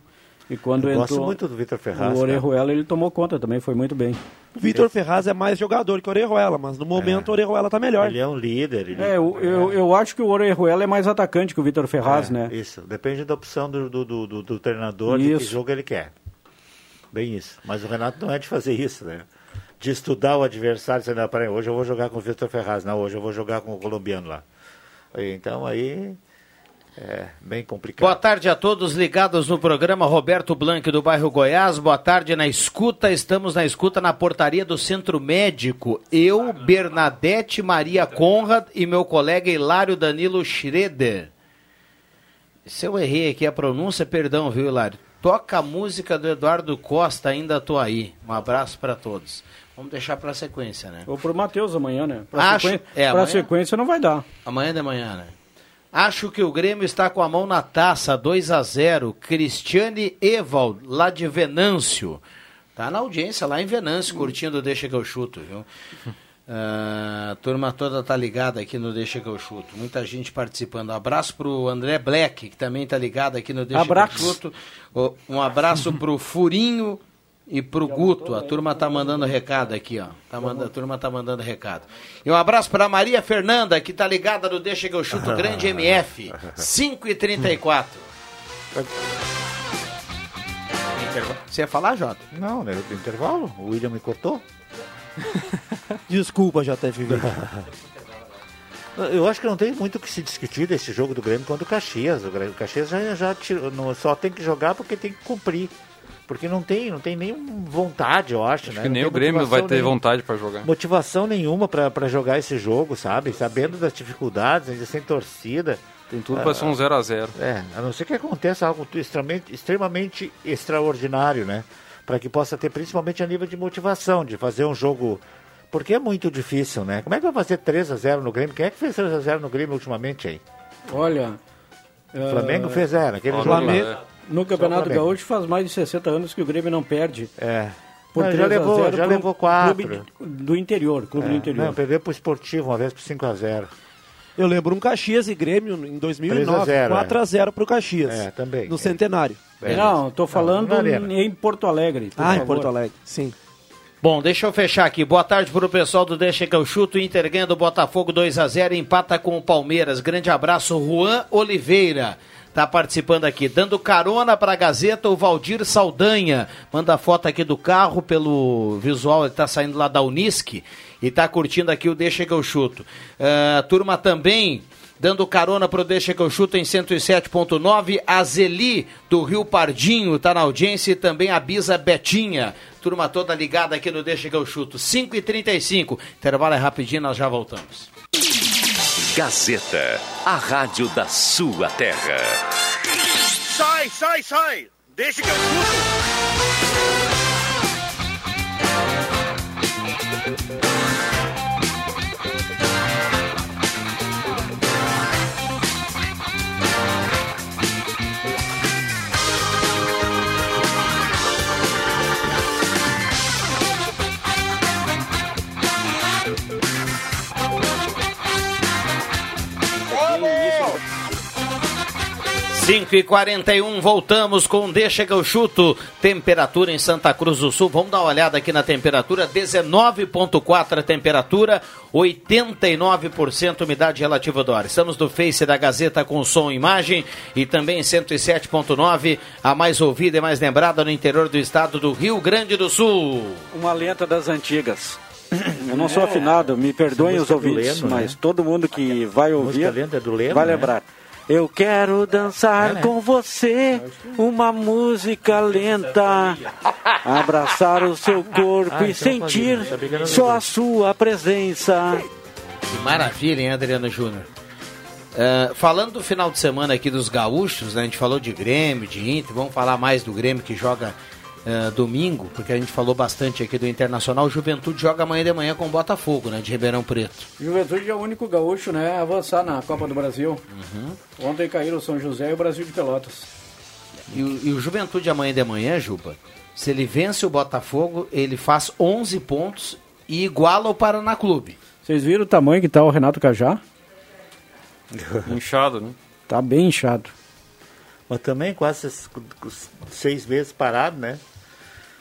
S4: E quando
S2: Eu gosto
S4: entrou
S2: muito do Vitor Ferraz.
S4: o. Orejuela, ele tomou conta também, foi muito bem.
S7: O Vitor Ferraz é mais jogador que o Orejuela, mas no momento o Orejuela tá melhor.
S2: Ele é um líder. Ele...
S4: É, eu, eu, eu acho que o Orejuela é mais atacante que o Vitor Ferraz,
S2: É,
S4: né?
S2: Isso, depende da opção do, do, do, do- do treinador, de que
S4: Isso.
S2: jogo ele quer. Bem isso. Mas o Renato não é de fazer isso, né? De estudar o adversário, "Ah, peraí, hoje eu vou jogar com o Vitor Ferraz, não, hoje eu vou jogar com o colombiano lá. Então aí é bem complicado.
S1: Boa tarde a todos ligados no programa Roberto Blanc do bairro Goiás. Boa tarde na escuta. Estamos na escuta na portaria do Centro Médico. Eu, Bernadette Maria Conrad e meu colega Hilário Danilo Schroeder. Se eu errei aqui a pronúncia, perdão, viu, Hilário? Toca a música do Eduardo Costa, ainda tô aí. Um abraço para todos. Vamos deixar para a sequência, né?
S4: Ou pro Matheus amanhã, né? Pra
S1: Acho-
S4: sequência,
S1: é, amanhã?
S4: sequência não vai dar.
S1: Amanhã de manhã, né? Acho que o Grêmio está com a mão na taça, 2 a 0 Cristiane Evald, lá de Venâncio. Tá na audiência lá em Venâncio, curtindo o Deixa que eu chuto, viu? Ah, a turma toda tá ligada aqui no Deixa que eu chuto. Muita gente participando. Abraço pro André Black, que também tá ligado aqui no Deixa
S4: Abraço.
S1: que eu chuto. Um abraço pro Furinho e pro Guto. A turma tá mandando recado aqui, ó. Tá manda, a turma tá mandando recado. E um abraço pra Maria Fernanda, que tá ligada no Deixa que eu chuto Grande MF. 5 e 34 Você ia falar, Jota?
S2: Não, né? Do intervalo, o William me cortou.
S7: Desculpa, JFV.
S2: Eu acho que não tem muito o que se discutir desse jogo do Grêmio contra o Caxias. O Grêmio- o Caxias já, já tirou- não- só tem que jogar porque tem que cumprir. Porque não tem, não tem nem vontade, eu acho.
S6: Acho
S2: né?
S6: que nem o Grêmio vai ter
S2: nenhuma.
S6: vontade para jogar.
S2: Motivação nenhuma pra pra jogar esse jogo, sabe? Sabendo das dificuldades, ainda sem torcida.
S6: Tem tudo para ser um 0 a 0
S2: É, a não ser que aconteça algo extremamente, extremamente extraordinário, né? Para que possa ter, principalmente a nível de motivação, de fazer um jogo. Porque é muito difícil, né? Como é que vai fazer 3 a 0 no Grêmio? Quem é que fez 3 a 0 no Grêmio ultimamente aí?
S4: Olha.
S2: O Flamengo fez, é, naquele
S4: o
S2: jogo.
S4: Flamengo-
S2: lá.
S4: No
S2: o
S4: Campeonato. Gaúcho faz mais de 60 anos que o Grêmio não perde.
S2: É.
S4: Por
S2: Não,
S4: 3
S2: já levou,
S4: 0
S2: já
S4: pro
S2: levou quatro.
S4: Clube do interior, clube
S2: É,
S4: do interior.
S2: Não, perdeu pro esportivo uma vez por 5 a 0
S7: Eu lembro um Caxias e Grêmio em 2009,
S2: 3 a 0,
S7: 4x0 pro Caxias.
S2: É, também.
S7: No centenário.
S4: Não, tô falando
S1: Arena.
S4: em Porto Alegre. por
S7: Ah, em
S4: favor.
S7: Porto Alegre, sim.
S1: Bom, deixa eu fechar aqui. Boa tarde pro pessoal do Deixa que eu chuto. Inter ganha do Botafogo 2 a 0 empata com o Palmeiras. Grande abraço, Juan Oliveira. Tá participando aqui, dando carona pra Gazeta, o Valdir Saldanha. Manda foto aqui do carro, pelo visual, ele tá saindo lá da Unisque e tá curtindo aqui o Deixa que eu chuto. Ah, turma também dando carona pro Deixa que eu chuto em 107.9. A Zeli do Rio Pardinho tá na audiência e também a Bisa Betinha. Turma toda ligada aqui no Deixa que eu chuto. 5 e 35 Intervalo é rapidinho, nós já voltamos.
S10: Gazeta, a rádio da sua terra.
S5: Sai, sai, sai! Deixa que eu chuto!
S1: 5 e 41 voltamos com Deixa que eu chuto. Temperatura em Santa Cruz do Sul. Vamos dar uma olhada aqui na temperatura. 19,4 a temperatura, 89% umidade relativa do ar. Estamos do Face da Gazeta com som e imagem e também 107,9, a mais ouvida e mais lembrada no interior do estado do Rio Grande do Sul.
S4: Uma lenta das antigas. Eu não sou afinado, me perdoem os
S2: do
S4: ouvintes,
S2: Leno, né?
S4: mas todo mundo que vai ouvir
S2: é do Leno,
S4: vai
S2: né?
S4: Eu quero dançar
S2: É, né?
S4: com você uma música lenta, abraçar o seu corpo
S2: Ah,
S4: e
S2: então fazia,
S4: sentir só a sua presença.
S1: Que maravilha, hein, Adriano Júnior? É, falando do final de semana aqui dos gaúchos, né, a gente falou de Grêmio, de Inter, vamos falar mais do Grêmio que joga é, domingo, porque a gente falou bastante aqui do Internacional. Juventude joga amanhã de manhã com o Botafogo, né, de Ribeirão Preto.
S4: Juventude é o único gaúcho né, a avançar na Copa do Brasil. Ontem caíram o São José e o Brasil de Pelotas.
S1: E, o- e o Juventude amanhã de manhã, Juba, se ele vence o Botafogo, ele faz 11 pontos e iguala o Paraná Clube.
S4: Vocês viram o tamanho que tá o Renato Cajá?
S6: Inchado, né?
S4: Tá bem inchado.
S2: Mas também quase esses seis meses parado, né?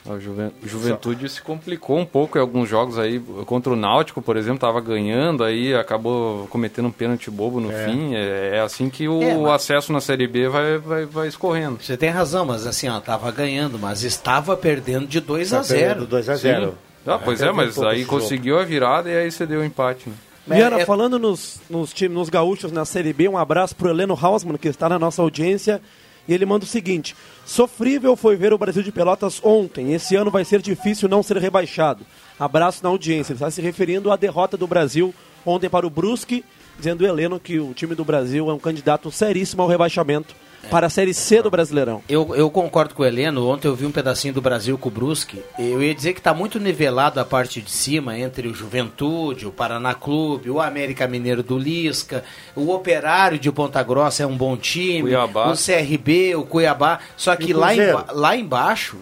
S6: A Juven- Juventude se complicou um pouco em alguns jogos aí. Contra o Náutico, por exemplo, estava ganhando, aí acabou cometendo um pênalti bobo no
S1: É.
S6: fim. É, é assim que o
S1: É, mas-
S6: acesso na Série B vai, vai, vai escorrendo.
S1: Você tem razão, mas assim, ó, tava ganhando, mas estava perdendo de 2 a
S2: Tá
S1: 0.
S2: perdendo 2 a 0.
S6: Sim. Ah, pois é,
S2: um
S6: mas aí conseguiu a virada e aí cedeu o empate. Né?
S7: Viana,
S1: é-
S7: falando nos, nos times, nos gaúchos na Série B, um abraço pro Heleno Hausmann, que está na nossa audiência. E ele manda o seguinte: Sofrível foi ver o Brasil de Pelotas ontem. Esse ano vai ser difícil não ser rebaixado. Abraço na audiência. Ele está se referindo à derrota do Brasil ontem para o Brusque, dizendo Heleno que o time do Brasil é um candidato seríssimo ao rebaixamento para a Série C do Brasileirão.
S1: Eu, eu concordo com o Heleno. Ontem eu vi um pedacinho do Brasil com o Brusque. Eu ia dizer que está muito nivelado a parte de cima entre o Juventude, o Paraná Clube, o América Mineiro do Lisca, o Operário de Ponta Grossa é um bom time,
S6: Cuiabá.
S1: o CRB, o Cuiabá. Só que lá, emba- lá embaixo.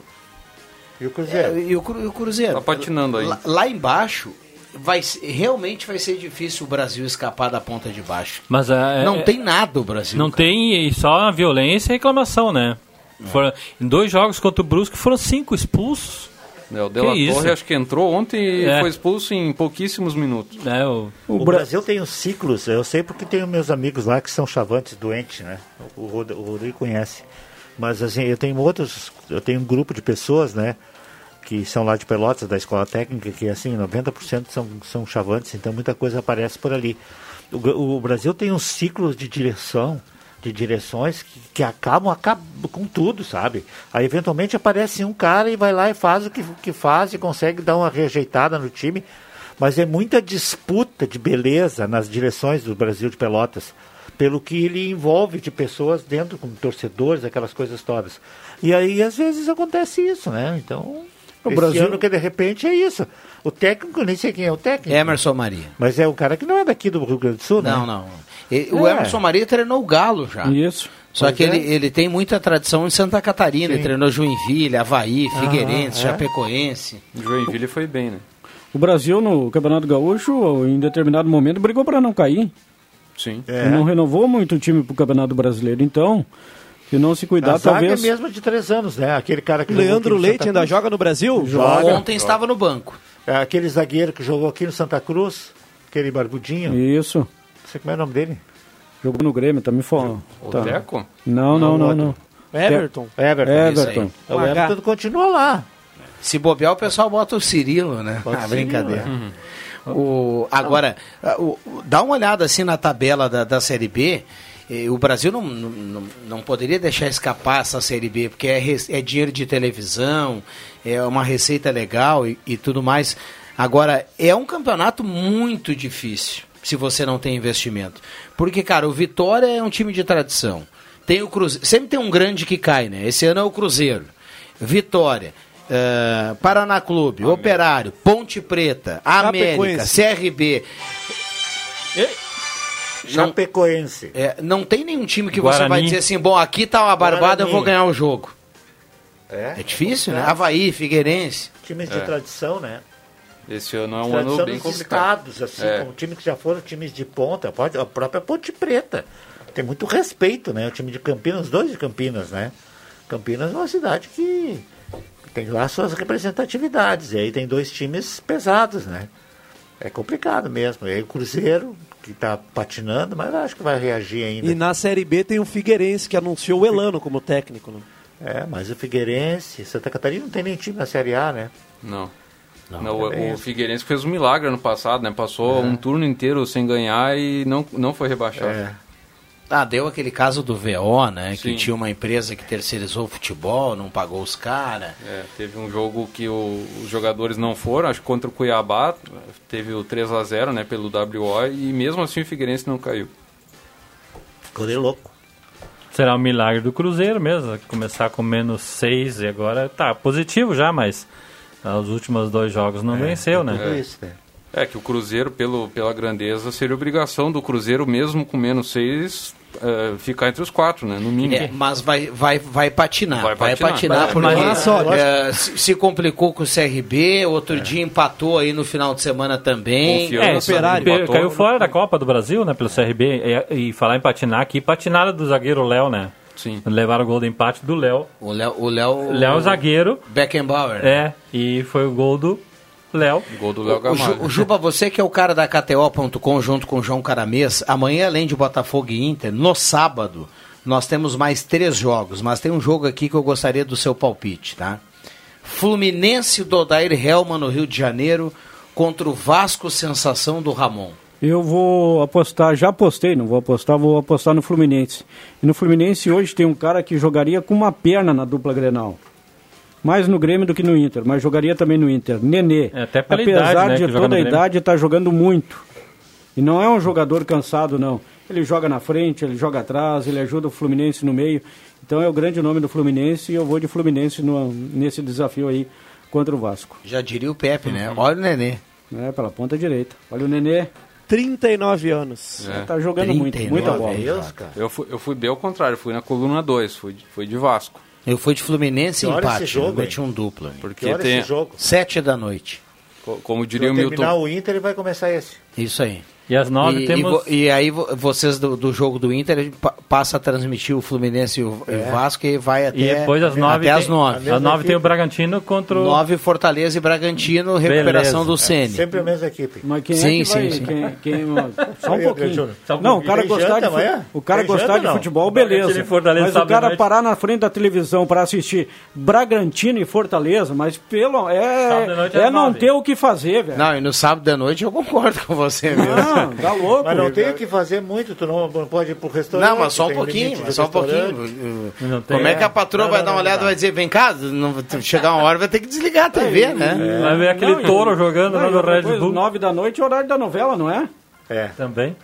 S2: E o Cruzeiro?
S1: É, e, o, e o Cruzeiro?
S6: Tá patinando aí.
S1: Lá, lá embaixo. Vai, ser- realmente vai ser difícil o Brasil escapar da ponta de baixo.
S11: Mas é,
S1: não
S11: é-
S1: tem nada o Brasil.
S11: Não tem e só a violência e reclamação, né? Foram, em dois jogos contra o Brusque foram cinco expulsos.
S6: É, o
S11: isso?
S6: Torre acho que entrou ontem e
S11: É.
S6: foi expulso em pouquíssimos minutos.
S11: É, o,
S2: O, Brasil tem os ciclos, eu sei porque tenho meus amigos lá que são chavantes doentes, né? O, Rod- o Rodrigo conhece. Mas assim, eu tenho outros, eu tenho um grupo de pessoas, né? Que são lá de Pelotas, da escola técnica, que assim, 90% são, são chavantes, então muita coisa aparece por ali. O, o Brasil tem uns ciclos de direção, de direções que, que acabam, acabam com tudo, sabe? Aí eventualmente aparece um cara e vai lá e faz o que, que faz e consegue dar uma rejeitada no time. Mas é muita disputa de beleza nas direções do Brasil de Pelotas, pelo que ele envolve de pessoas dentro, como torcedores, aquelas coisas todas. E aí, às vezes, acontece isso, né? Então,
S7: O
S2: esse
S7: Brasil-
S2: ano que de repente é isso. O técnico, eu nem sei quem é o técnico.
S1: Emerson Maria.
S2: Mas é o cara que não é daqui do Rio Grande do Sul, né?
S1: Não, não. E- O
S2: É.
S1: Emerson Maria treinou o Galo já.
S4: Isso.
S1: Só
S2: Pois
S1: que
S2: é.
S1: ele, ele tem muita tradição em Santa Catarina. Ele treinou Joinville, Havaí, Figueirense,
S2: é?
S1: Chapecoense.
S6: Joinville foi bem, né?
S4: O Brasil no Campeonato Gaúcho, em determinado momento, brigou para não cair.
S6: Sim.
S2: É.
S4: Não renovou muito o time para o Campeonato Brasileiro. Então, se não se cuidar,
S2: A zaga
S4: talvez.
S2: é mesmo de três anos, né? Aquele cara que
S7: Leandro Leite ainda joga no Brasil?
S2: Joga.
S1: Ontem estava no banco.
S2: É aquele zagueiro que jogou aqui no Santa Cruz, aquele barbudinho.
S4: Isso.
S2: Não sei como é o nome dele.
S4: Jogou no Grêmio, também foi.
S6: O
S4: Tá.
S6: Teco?
S4: Não, não, não, não.
S7: Everton.
S2: Everton.
S4: Everton.
S2: isso aí. O
S7: H.
S2: Everton continua lá.
S1: Se bobear, o pessoal bota o Cirilo, né?
S2: Bota
S1: ah, brincadeira.
S2: né?
S1: O, agora, ah, o- dá uma olhada assim na tabela da, da Série B. O Brasil não, não, não- poderia deixar escapar essa Série B, porque é, é dinheiro de televisão, é uma receita legal e, e tudo mais. Agora, é um campeonato muito difícil se você não tem investimento. Porque, cara, o Vitória é um time de tradição. Tem o Cruzeiro, sempre tem um grande que cai, né? Esse ano é o Cruzeiro. Vitória. eh, Paraná Clube, Operário, Ponte Preta, América. CRB. Não,
S2: Chapecoense.
S1: é, não tem nenhum time que você
S11: Guarani.
S1: vai dizer assim, bom, aqui tá uma barbada, eu vou
S2: Guarani.
S1: ganhar o jogo.
S2: É,
S1: É difícil, né? Havaí, Figueirense.
S2: Times de
S6: É.
S2: tradição, né?
S6: Esse ano é um
S2: tradição
S6: ano bem complicado.
S2: estados, assim,
S6: É.
S2: como times que já foram times de ponta, pode- a própria Ponte Preta. Tem muito respeito, né? O time de Campinas, os dois de Campinas, né? Campinas é uma cidade que tem lá suas representatividades. E aí tem dois times pesados, né? É complicado mesmo. E aí o Cruzeiro, que está patinando, mas eu acho que vai reagir ainda.
S7: E na Série B tem o Figueirense, que anunciou o Elano como técnico. Né?
S2: É, mas o Figueirense, Santa Catarina não tem nem time na Série A, né?
S6: Não.
S2: Não,
S6: Não,
S2: é
S6: o, o
S2: isso.
S6: Figueirense fez um milagre ano passado, né? Passou um turno inteiro sem ganhar e não, não foi rebaixado.
S2: É.
S1: Ah, deu aquele caso do VO, né? Que
S6: Sim.
S1: tinha uma empresa que terceirizou o futebol, não pagou os caras.
S6: É, teve um jogo que o- os jogadores não foram, acho que contra o Cuiabá, teve o 3 a 0 né, pelo WO, e mesmo assim o Figueirense não caiu.
S2: Ficou de louco.
S11: Será um milagre do Cruzeiro mesmo, começar com menos seis e agora tá positivo já, mas ah, os últimos dois jogos não venceu, né?
S2: Tudo isso, né?
S6: É que o Cruzeiro, pelo, pela grandeza, seria obrigação do Cruzeiro, mesmo com menos seis, eh, ficar entre os quatro, né? No mínimo.
S1: É, mas vai, vai, vai patinar. Vai
S6: Vai
S1: patinar,
S6: patinar.
S1: porque
S7: Mas- mas-
S1: é, se, se complicou com o CRB, outro dia empatou aí no final de semana também.
S6: Confiança.
S11: É,
S7: Operário.
S11: pe-
S6: empatou.
S11: caiu fora da Copa do Brasil, né, pelo CRB. E, e falar em patinar aqui, patinada do zagueiro Léo, né?
S6: Sim.
S11: Levaram o gol do empate do Léo.
S1: O Léo, o Léo,
S11: Léo zagueiro,
S1: Beckenbauer.
S11: é, e foi o gol do Léo.
S6: Gol do Léo
S1: O,
S6: Gamalho.
S1: o Juba, você que é o cara da KTO.com junto com o João Caramês, amanhã, além de Botafogo e Inter, no sábado, nós temos mais três jogos, mas tem um jogo aqui que eu gostaria do seu palpite, tá? Fluminense do Odair Helman no Rio de Janeiro contra o Vasco Sensação do Ramon.
S4: Eu vou apostar, já apostei, não vou apostar, vou apostar no Fluminense. E no Fluminense hoje tem um cara que jogaria com uma perna na dupla Grenal. Mais no Grêmio do que no Inter, mas jogaria também no Inter. Nenê.
S11: É, até
S4: Apesar
S11: idade, né,
S4: de toda a idade, está jogando muito. E não é um jogador cansado, não. Ele joga na frente, ele joga atrás, ele ajuda o Fluminense no meio. Então é o grande nome do Fluminense e eu vou de Fluminense no- nesse desafio aí contra o Vasco.
S1: Já diria o Pepe, né? Olha o Nenê.
S4: É, pela ponta direita. Olha o Nenê.
S7: 39 anos.
S6: É.
S4: Tá jogando muito, muita bola.
S6: Eu fui, eu fui bem ao contrário, fui na coluna 2, fui, fui de Vasco.
S1: Eu fui de Fluminense e empate.
S6: esse jogo,
S1: eu meti um duplo. hein?
S6: Porque Que tem-?
S1: Sete da noite.
S6: Co- Como diria o
S2: Quando terminar
S6: Milton.
S2: o Inter, ele vai começar esse.
S1: Isso aí.
S11: E às nove
S1: e,
S11: temos-
S1: E, e aí vo- vocês do, do jogo do Inter a gente pa- passa a transmitir o Fluminense e o, o Vasco e vai até,
S11: E depois às nove,
S1: até às nove.
S11: às nove tem o Bragantino contra o...
S1: Nove Fortaleza e Bragantino, recuperação
S11: Beleza.
S1: do Ceni.
S2: Sempre a mesma equipe.
S4: Mas quem
S1: Sim,
S4: é que vai...
S1: sim, sim.
S4: Quem, quem- só um pouquinho.
S11: Um
S4: Não, o
S11: pouquinho.
S4: cara gostar, de, fu- o cara gostar de futebol, beleza. Mas o cara parar na frente da televisão para assistir Bragantino e Fortaleza, mas pelo é, é não ter o que fazer, velho.
S1: Não, e no sábado da noite eu concordo com você mesmo.
S4: Não, tá louco.
S2: Mas não tem o que fazer muito, tu não, não pode ir pro restaurante.
S1: Não, mas só um pouquinho, mas só um pouquinho.
S11: Não tem-
S1: Como é que a patroa
S2: Não,
S1: vai dar uma olhada e vai dizer, vem cá, não, chegar uma hora vai ter que desligar a TV, né?
S11: Vai ver aquele touro jogando lá no Red Bull.
S4: Nove da noite é horário da novela, não é?
S2: É,
S11: Também.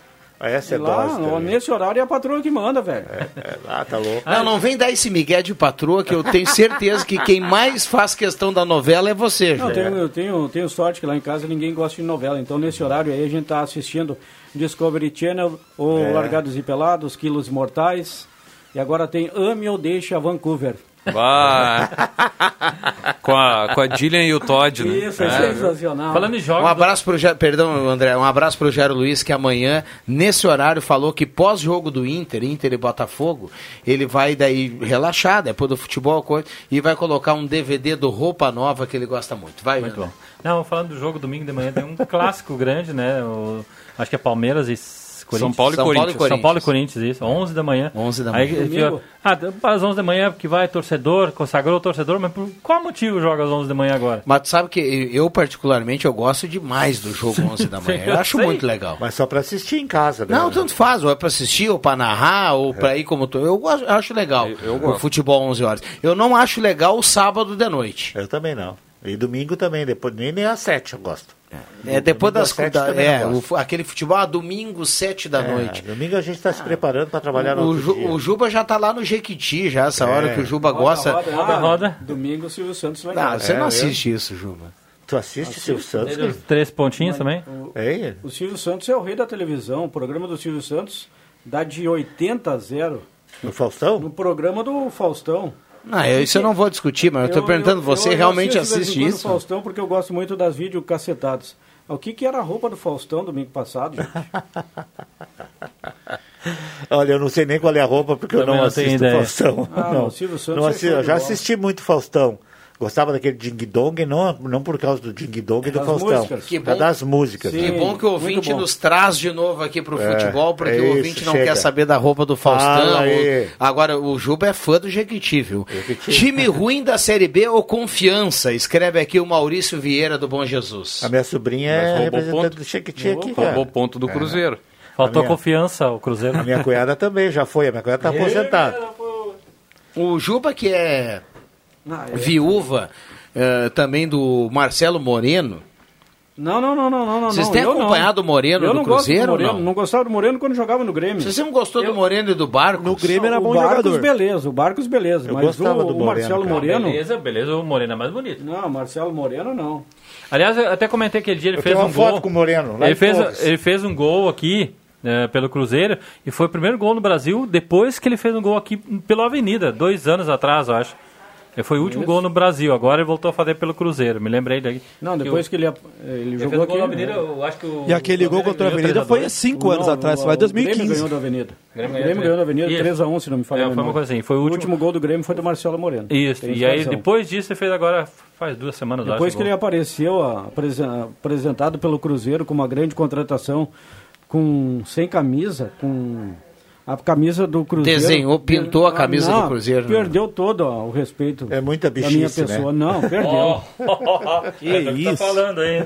S2: Essa é
S4: lá,
S2: dose também.
S4: nesse horário é a patroa que manda, velho.
S2: É, ah, tá louco.
S1: Não, não vem dar esse migué de patroa que eu tenho certeza que quem mais faz questão da novela é você,
S4: Não,
S1: Júlio.
S4: tenho, eu tenho, tenho sorte que lá em casa ninguém gosta de novela. Então, nesse horário aí, a gente tá assistindo Discovery Channel, ou
S2: É.
S4: Largados e Pelados, Quilos Mortais. E agora tem Ame ou Deixa Vancouver.
S6: Vai. com, a, com a Dillian e o Todd, né?
S4: Isso, é,
S6: É.
S4: sensacional.
S11: Falando em jogos...
S1: Um abraço pro Jairo, perdão, André, um abraço pro Jairo Luiz que amanhã, nesse horário, falou que pós-jogo do Inter, Inter e Botafogo, ele vai daí relaxar, depois do futebol, coisa, e vai colocar um DVD do Roupa Nova que ele gosta muito. Vai,
S11: Muito
S1: André.
S11: bom. Não, falando do jogo domingo de manhã, tem um clássico grande, né? O- acho que é Palmeiras e.
S6: São Paulo e
S1: São Paulo e
S6: Corinthians.
S1: Corinthians.
S11: São Paulo e Corinthians, isso. 11 da manhã.
S1: 11 da
S11: Aí,
S1: manhã.
S11: fica-
S4: Domingo?
S11: ah, às 11 da manhã, porque vai torcedor, consagrou o torcedor, mas por qual motivo joga às 11 da manhã agora?
S1: Mas tu sabe que eu, particularmente, eu gosto demais do jogo 11 da manhã. Eu
S11: eu
S1: acho
S11: sei.
S1: muito legal.
S2: Mas só pra assistir em casa, né?
S1: Não, tanto faz, ou é pra assistir, ou pra narrar, ou pra ir como tu. Eu, gosto, eu acho legal
S6: Eu- eu
S1: o
S6: gosto.
S1: futebol 11 horas. Eu não acho legal o sábado de noite.
S2: Eu também não. E domingo também, depois nem, nem às sete eu gosto.
S1: É depois das
S2: sete
S1: da, é,
S2: eu
S1: o aquele futebol, ah, domingo, 7 da
S2: É,
S1: noite.
S2: Domingo a gente está se preparando para trabalhar no
S1: O,
S2: outro
S1: Ju-
S2: dia.
S1: o Juba já tá lá no Jequiti, já, essa hora que o Juba gosta.
S4: Roda,
S11: Roda, roda.
S4: Domingo o Silvio Santos vai
S1: Não,
S4: embora.
S1: você
S2: É,
S1: não
S2: eu-
S1: assiste isso, Juba.
S2: Tu assiste Silvio Santos?
S11: Três pontinhos também?
S2: É,
S4: O Silvio Santos é o rei da televisão. O programa do Silvio Santos dá de 80 a 0
S2: no Faustão?
S4: no programa do Faustão.
S1: Não, eu- isso eu não vou discutir, mas eu tô perguntando, você
S4: eu
S1: realmente
S4: assisto
S1: assiste isso?
S4: o Faustão porque eu gosto muito das vídeos cacetados. O que, que era a roupa do Faustão domingo passado, gente?
S2: Olha, eu não sei nem qual é a roupa porque eu
S11: Também
S2: não
S11: não
S2: assisto
S11: ideia.
S2: Faustão.
S4: Ah,
S2: não.
S4: o Silvio Santos
S2: Não
S4: é
S2: assi-
S4: show de
S2: eu já assisti muito Faustão. Gostava daquele Ding Dong, não, não por causa do Ding Dong e do Faustão.
S4: músicas.
S1: Que
S2: Por causa
S1: bom.
S2: das músicas.
S4: Sim.
S2: né?
S1: Que bom que o ouvinte nos traz de novo aqui pro
S2: É,
S1: futebol, porque
S2: é
S1: o
S2: isso,
S1: ouvinte não
S2: chega.
S1: quer saber da roupa do Faustão. Ou-. Agora, o Juba é fã do Jequiti, viu?
S2: Jequiti.
S1: Time ruim da Série B ou confiança? Escreve aqui o Maurício Vieira do Bom Jesus.
S2: A minha sobrinha é
S6: roubou
S2: representante
S6: ponto.
S2: do Chequiti aqui,
S6: Roubou ponto do Cruzeiro.
S11: Faltou
S2: A minha-
S11: confiança ao Cruzeiro.
S2: A minha cunhada também já foi, a minha cunhada tá aposentada.
S1: O Juba, que é
S4: Ah, é.
S1: viúva eh, também do Marcelo Moreno.
S4: Não, não, não, não, não. não,
S1: Vocês
S4: não,
S1: têm
S4: eu não.
S1: acompanhado o Moreno
S4: eu
S1: do
S4: não gosto
S1: Cruzeiro
S4: do Moreno,
S1: não?
S4: não gostava do Moreno quando jogava no Grêmio.
S1: Você sempre gostou do Moreno e do Barcos?
S7: No Grêmio era
S4: o
S7: bom
S4: Barcos,
S7: jogador.
S4: beleza, o Barcos, beleza.
S2: Eu
S4: mas
S2: gostava
S4: o,
S2: do
S4: o
S2: Moreno,
S4: Marcelo
S2: cara.
S4: Moreno...
S11: Beleza, beleza, o Moreno é mais bonito.
S4: Não, Marcelo Moreno não.
S11: Aliás, eu até comentei aquele dia, ele
S2: Eu
S11: fez
S2: tenho
S11: um
S2: uma foto
S11: gol.
S2: com o Moreno, lá
S11: ele fez,
S2: Torres.
S11: ele fez um gol aqui né, pelo Cruzeiro e foi o primeiro gol no Brasil depois que ele fez um gol aqui pela Avenida, dois anos atrás, eu acho. Ele Foi o último gol no Brasil, agora ele voltou a fazer pelo Cruzeiro, me lembrei daí.
S4: Não, depois que ele, ele
S11: Ele fez
S4: jogou
S11: o
S4: aqui...
S11: gol na Avenida, eu acho que o
S7: E aquele gol contra a Avenida
S11: 3 a
S7: foi
S11: 2.
S7: há cinco anos
S4: Não,
S7: atrás,
S4: o-
S7: foi em
S4: O Grêmio
S7: 2015.
S4: ganhou da Avenida. O
S11: Grêmio
S4: Grêmio,
S11: ganhou
S4: da Avenida
S11: Isso.
S4: 3x1, se não me falha
S11: É, foi uma coisa assim, foi o
S4: o
S11: último-
S4: último gol do Grêmio foi do Marcelo Moreno.
S11: Isso, e aí depois disso ele fez agora, faz duas semanas,
S4: Depois
S11: acho,
S4: que ele apareceu, apresentado pelo Cruzeiro com uma grande contratação, com sem camisa, com a camisa do Cruzeiro.
S1: Desenhou, pintou a camisa
S4: Não,
S1: do Cruzeiro, né?
S4: Perdeu todo ó, o respeito
S2: É muita
S4: da minha
S2: bichice, né?
S4: pessoa. Não, perdeu.
S11: Ó,
S7: Que
S11: é, tá
S7: isso.
S11: falando aí.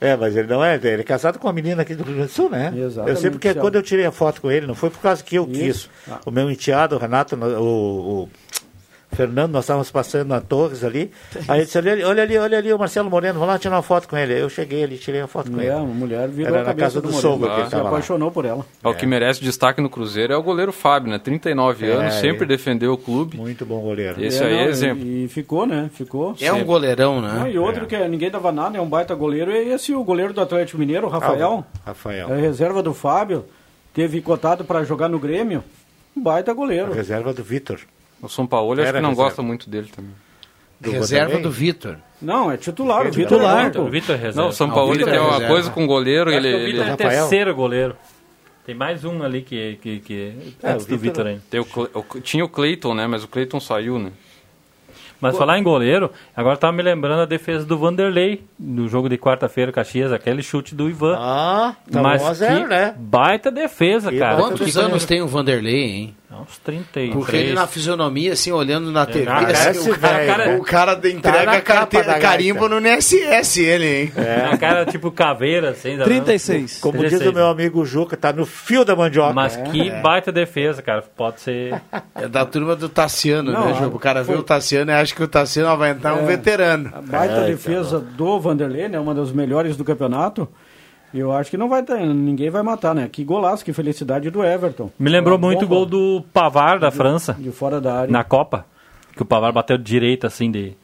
S2: É, mas ele não é, ele é casado com uma menina aqui do Rio Grande do Sul, né?
S4: Exatamente,
S2: Eu sei porque quando eu tirei a foto com ele, não foi por causa que eu
S4: Isso.
S2: quis.
S4: Ah.
S2: O meu enteado, o Renato, o, o Fernando, nós estávamos passando na Torres ali. Aí ele disse, olha ali, olha ali, olha ali o Marcelo Moreno, vamos lá tirar uma foto com ele. Eu cheguei ali, tirei a foto com
S4: É,
S2: ele.
S4: uma mulher virou
S2: Era
S4: a
S2: na casa do
S4: Moreno.
S2: sogro que ele
S4: Se
S2: tava lá.
S4: apaixonou por ela.
S6: É, O que merece destaque no Cruzeiro é o goleiro Fábio, né? 39
S2: É,
S6: anos, sempre
S2: ele-
S6: defendeu o clube.
S2: Muito bom goleiro.
S6: Esse aí é
S4: não,
S6: exemplo.
S4: E, e ficou, né? Ficou.
S1: É um goleirão, né?
S4: e outro que ninguém dava nada, é um baita goleiro, é esse o goleiro do Atlético Mineiro, o Rafael.
S2: Rafael.
S4: É reserva do Fábio. Teve cotado para jogar no Grêmio. Um baita goleiro.
S2: Reserva do Vitor.
S6: O São Paulo acho que não
S2: reserva.
S6: gosta muito dele também.
S2: Do
S1: Reserva do Vitor.
S4: Não, é titular.
S2: É
S4: O Vitor
S2: titular.
S4: é
S11: Vitor, é reserva.
S6: Não, o São
S1: Ah, o
S6: Paulo tem
S1: é
S6: uma
S1: reserva.
S6: coisa com o goleiro, ele,
S11: o Vitor
S6: ele-
S11: é terceiro goleiro. Tem mais um ali que, que, que
S2: É,
S11: antes
S2: o
S11: do
S2: Vitor-
S11: Vitor ainda.
S6: o o- tinha o Cleiton, né? Mas o Cleiton saiu, né?
S11: Mas falar em goleiro, agora tava me lembrando a defesa do Vanderlei, no jogo de quarta-feira, Caxias, aquele chute do Ivan.
S2: Ah, tá
S11: Mas
S2: 1 a 0,
S11: que
S2: né?
S11: baita defesa,
S2: Que
S11: cara.
S1: Quantos
S11: Que-
S1: anos tem o Vanderlei, hein?
S11: Uns 33.
S1: Porque ele na fisionomia, assim, olhando na TV,
S11: Ah,
S1: assim, o, cara, cara- o cara entrega
S2: na
S1: a carteira,
S2: capa da
S1: carimbo no NSS, ele, hein?
S11: Na cara tipo caveira, assim. tá vendo?
S4: 36.
S2: Como diz
S11: 16.
S2: o meu amigo Juca, tá no fio da mandioca.
S11: Mas que baita defesa, cara. Pode ser.
S1: É da turma do Tassiano,
S4: Não,
S1: né, Ju? O cara vê o Tassiano e acha que o Tassiano vai entrar um veterano.
S4: A baita defesa do Vanderlei, né? Uma das melhores do campeonato. Eu acho que não vai ter, ninguém vai matar, né? Que golaço, que felicidade do Everton.
S11: Me lembrou muito o gol do Pavar da França,
S4: de fora da área.
S11: na Copa. Que o Pavar bateu de direita, assim, de.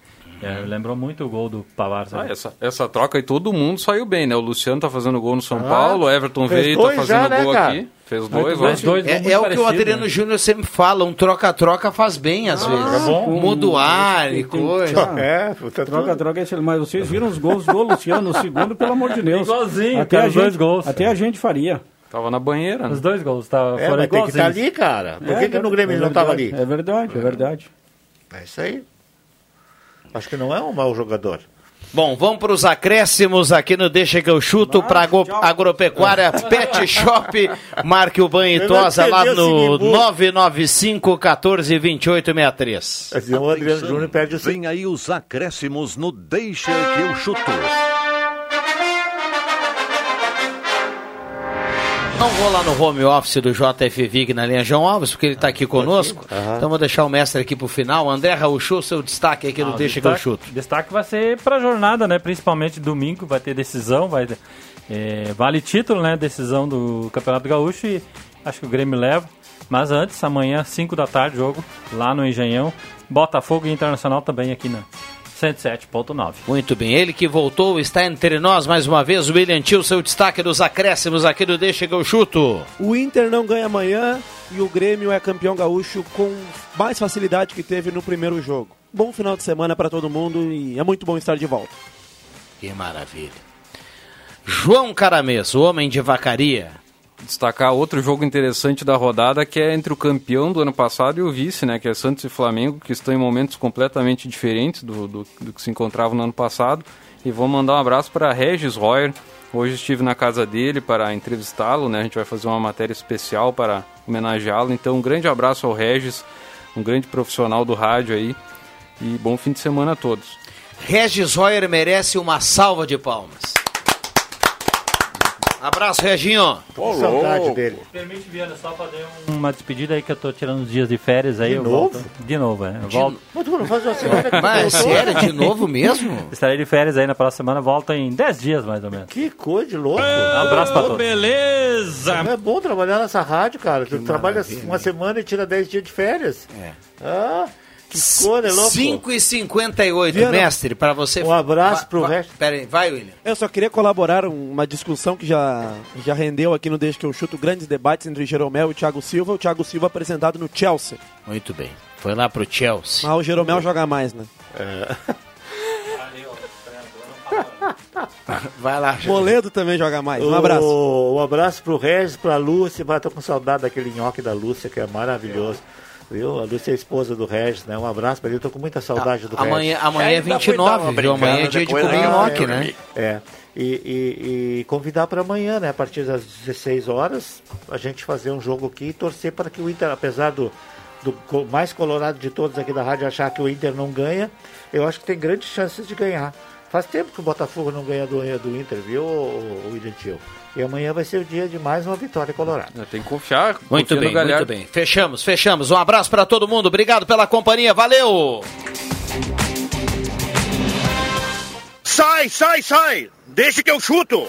S11: É, me lembrou muito o gol do Pavar,
S6: Ah, essa, essa troca aí todo mundo saiu bem, né? O Luciano tá fazendo gol no São
S2: Ah,
S6: Paulo, o Everton veio, tá fazendo
S2: já, né,
S6: gol
S2: cara?
S6: aqui. Fez
S4: Mas
S6: dois,
S4: dois,
S6: acho.
S11: dois gols
S1: É, é o que o Adriano
S11: né?
S1: Júnior sempre fala, um troca-troca faz bem às vezes.
S4: bom.
S1: Muda o ar e coisa.
S4: Ah,
S2: É, puta
S4: Troca,
S2: tudo.
S4: troca, esse- mas vocês viram os gols do Luciano no segundo, pelo amor de Deus.
S11: Igualzinho,
S4: até
S11: cara,
S4: a
S11: os
S4: gente,
S11: dois gols.
S4: Até a gente faria.
S6: Tava na banheira, né?
S11: Os dois gols tá,
S2: É,
S11: foram
S2: mas tem que estar
S11: igualzinhos.
S2: ali, cara. Por
S4: É,
S2: que, que no Grêmio
S4: é
S2: ele não estava ali?
S4: verdade, É verdade, é verdade.
S2: É isso aí. Acho que não é um mau jogador.
S1: Bom, vamos para os acréscimos aqui no Deixa que eu chuto para Agro, Agropecuária Pet Shop. Marque o banho e tosa lá no
S2: Sigimbu.
S1: 995 14 28 63.
S2: Assim, o Adriano Júnior o seu.
S10: Vem aí os acréscimos no Deixa que eu chuto.
S1: Não vou lá no home office do JF Vig na linha João Alves, porque ele está aqui conosco. Então vou deixar o mestre aqui para o final. André Raúcho, seu destaque aqui no
S11: Ah,
S1: Deixa que eu
S11: destaque-
S1: chuto.
S11: Destaque vai ser para a jornada, né? Principalmente domingo, vai ter decisão, vai ter- é, vale título, né? Decisão do Campeonato Gaúcho e acho que o Grêmio leva. Mas antes, amanhã, 5 da tarde, jogo lá no Engenhão. Botafogo e Internacional também aqui na 107.9.
S1: Muito bem, ele que voltou está entre nós mais uma vez. O William Tio, seu destaque dos acréscimos aqui do Deixa que eu chuto.
S7: O Inter não ganha amanhã e o Grêmio é campeão gaúcho com mais facilidade que teve no primeiro jogo. Bom final de semana para todo mundo e é muito bom estar de volta.
S1: Que maravilha. João Caramês, o homem de vacaria.
S6: Destacar outro jogo interessante da rodada, que é entre o campeão do ano passado e o vice, né? Que é Santos e Flamengo, que estão em momentos completamente diferentes do, do, do que se encontravam no ano passado. E vou mandar um abraço para Regis Royer. Hoje estive na casa dele para entrevistá-lo, né? A gente vai fazer uma matéria especial para homenageá-lo. Então, um grande abraço ao Regis, um grande profissional do rádio aí. E bom fim de semana a todos.
S1: Regis Royer merece uma salva de palmas. Abraço, Reginho.
S2: Que saudade dele.
S11: Permite, Viana, só fazer uma despedida aí que eu tô tirando uns dias de férias aí.
S2: De
S11: eu
S2: novo?
S11: volto. De novo, é. Eu volto.
S2: Mas tu não faz uma semana que
S1: Mas sério, de novo mesmo?
S11: Estarei de férias aí na próxima semana, volto em 10 dias mais ou menos.
S2: Que coisa de louco.
S11: Um abraço pra todos.
S12: Beleza!
S2: É bom trabalhar nessa rádio, cara. Tu trabalha uma semana e tira 10 dias de férias.
S1: É.
S2: Ah, que coisa, é louco.
S1: 5 e 58
S7: Viana,
S1: mestre, para você.
S2: um abraço pro
S1: va-
S2: resto.
S1: Pera aí, vai, William.
S7: Eu só queria colaborar uma discussão que já, já rendeu aqui no Deixa que eu chuto grandes debates entre Jeromel e Thiago Silva. O Thiago Silva apresentado no Chelsea.
S1: Muito bem. Foi lá pro Chelsea.
S7: Mas o Jeromel joga mais, né?
S1: Vai lá.
S7: Moledo também joga mais. Um abraço.
S2: Um abraço pro Regis, pra Lúcia. Mas tô com saudade daquele nhoque da Lúcia, que é maravilhoso. Viu? A Lúcia é a esposa do Regis, né? Um abraço pra ele. Eu tô com muita saudade do
S1: Amanhã,
S2: Regis.
S1: amanhã é 29, viu? Amanhã é dia de comer nhoque, né?
S2: É. E, e- e convidar para amanhã, né? A partir das 16 horas, a gente fazer um jogo aqui e torcer para que o Inter, apesar do, do mais colorado de todos aqui da rádio achar que o Inter não ganha, eu acho que tem grandes chances de ganhar. Faz tempo que o Botafogo não ganha do, do Inter, viu, o William Tio? E amanhã vai ser o dia de mais uma vitória colorada.
S6: Tem que confiar.
S1: Muito
S6: confia no
S1: bem, muito bem. Fechamos, fechamos. Um abraço para todo mundo. Obrigado pela companhia. Valeu!
S5: Sai, sai, sai! Deixa que eu chuto!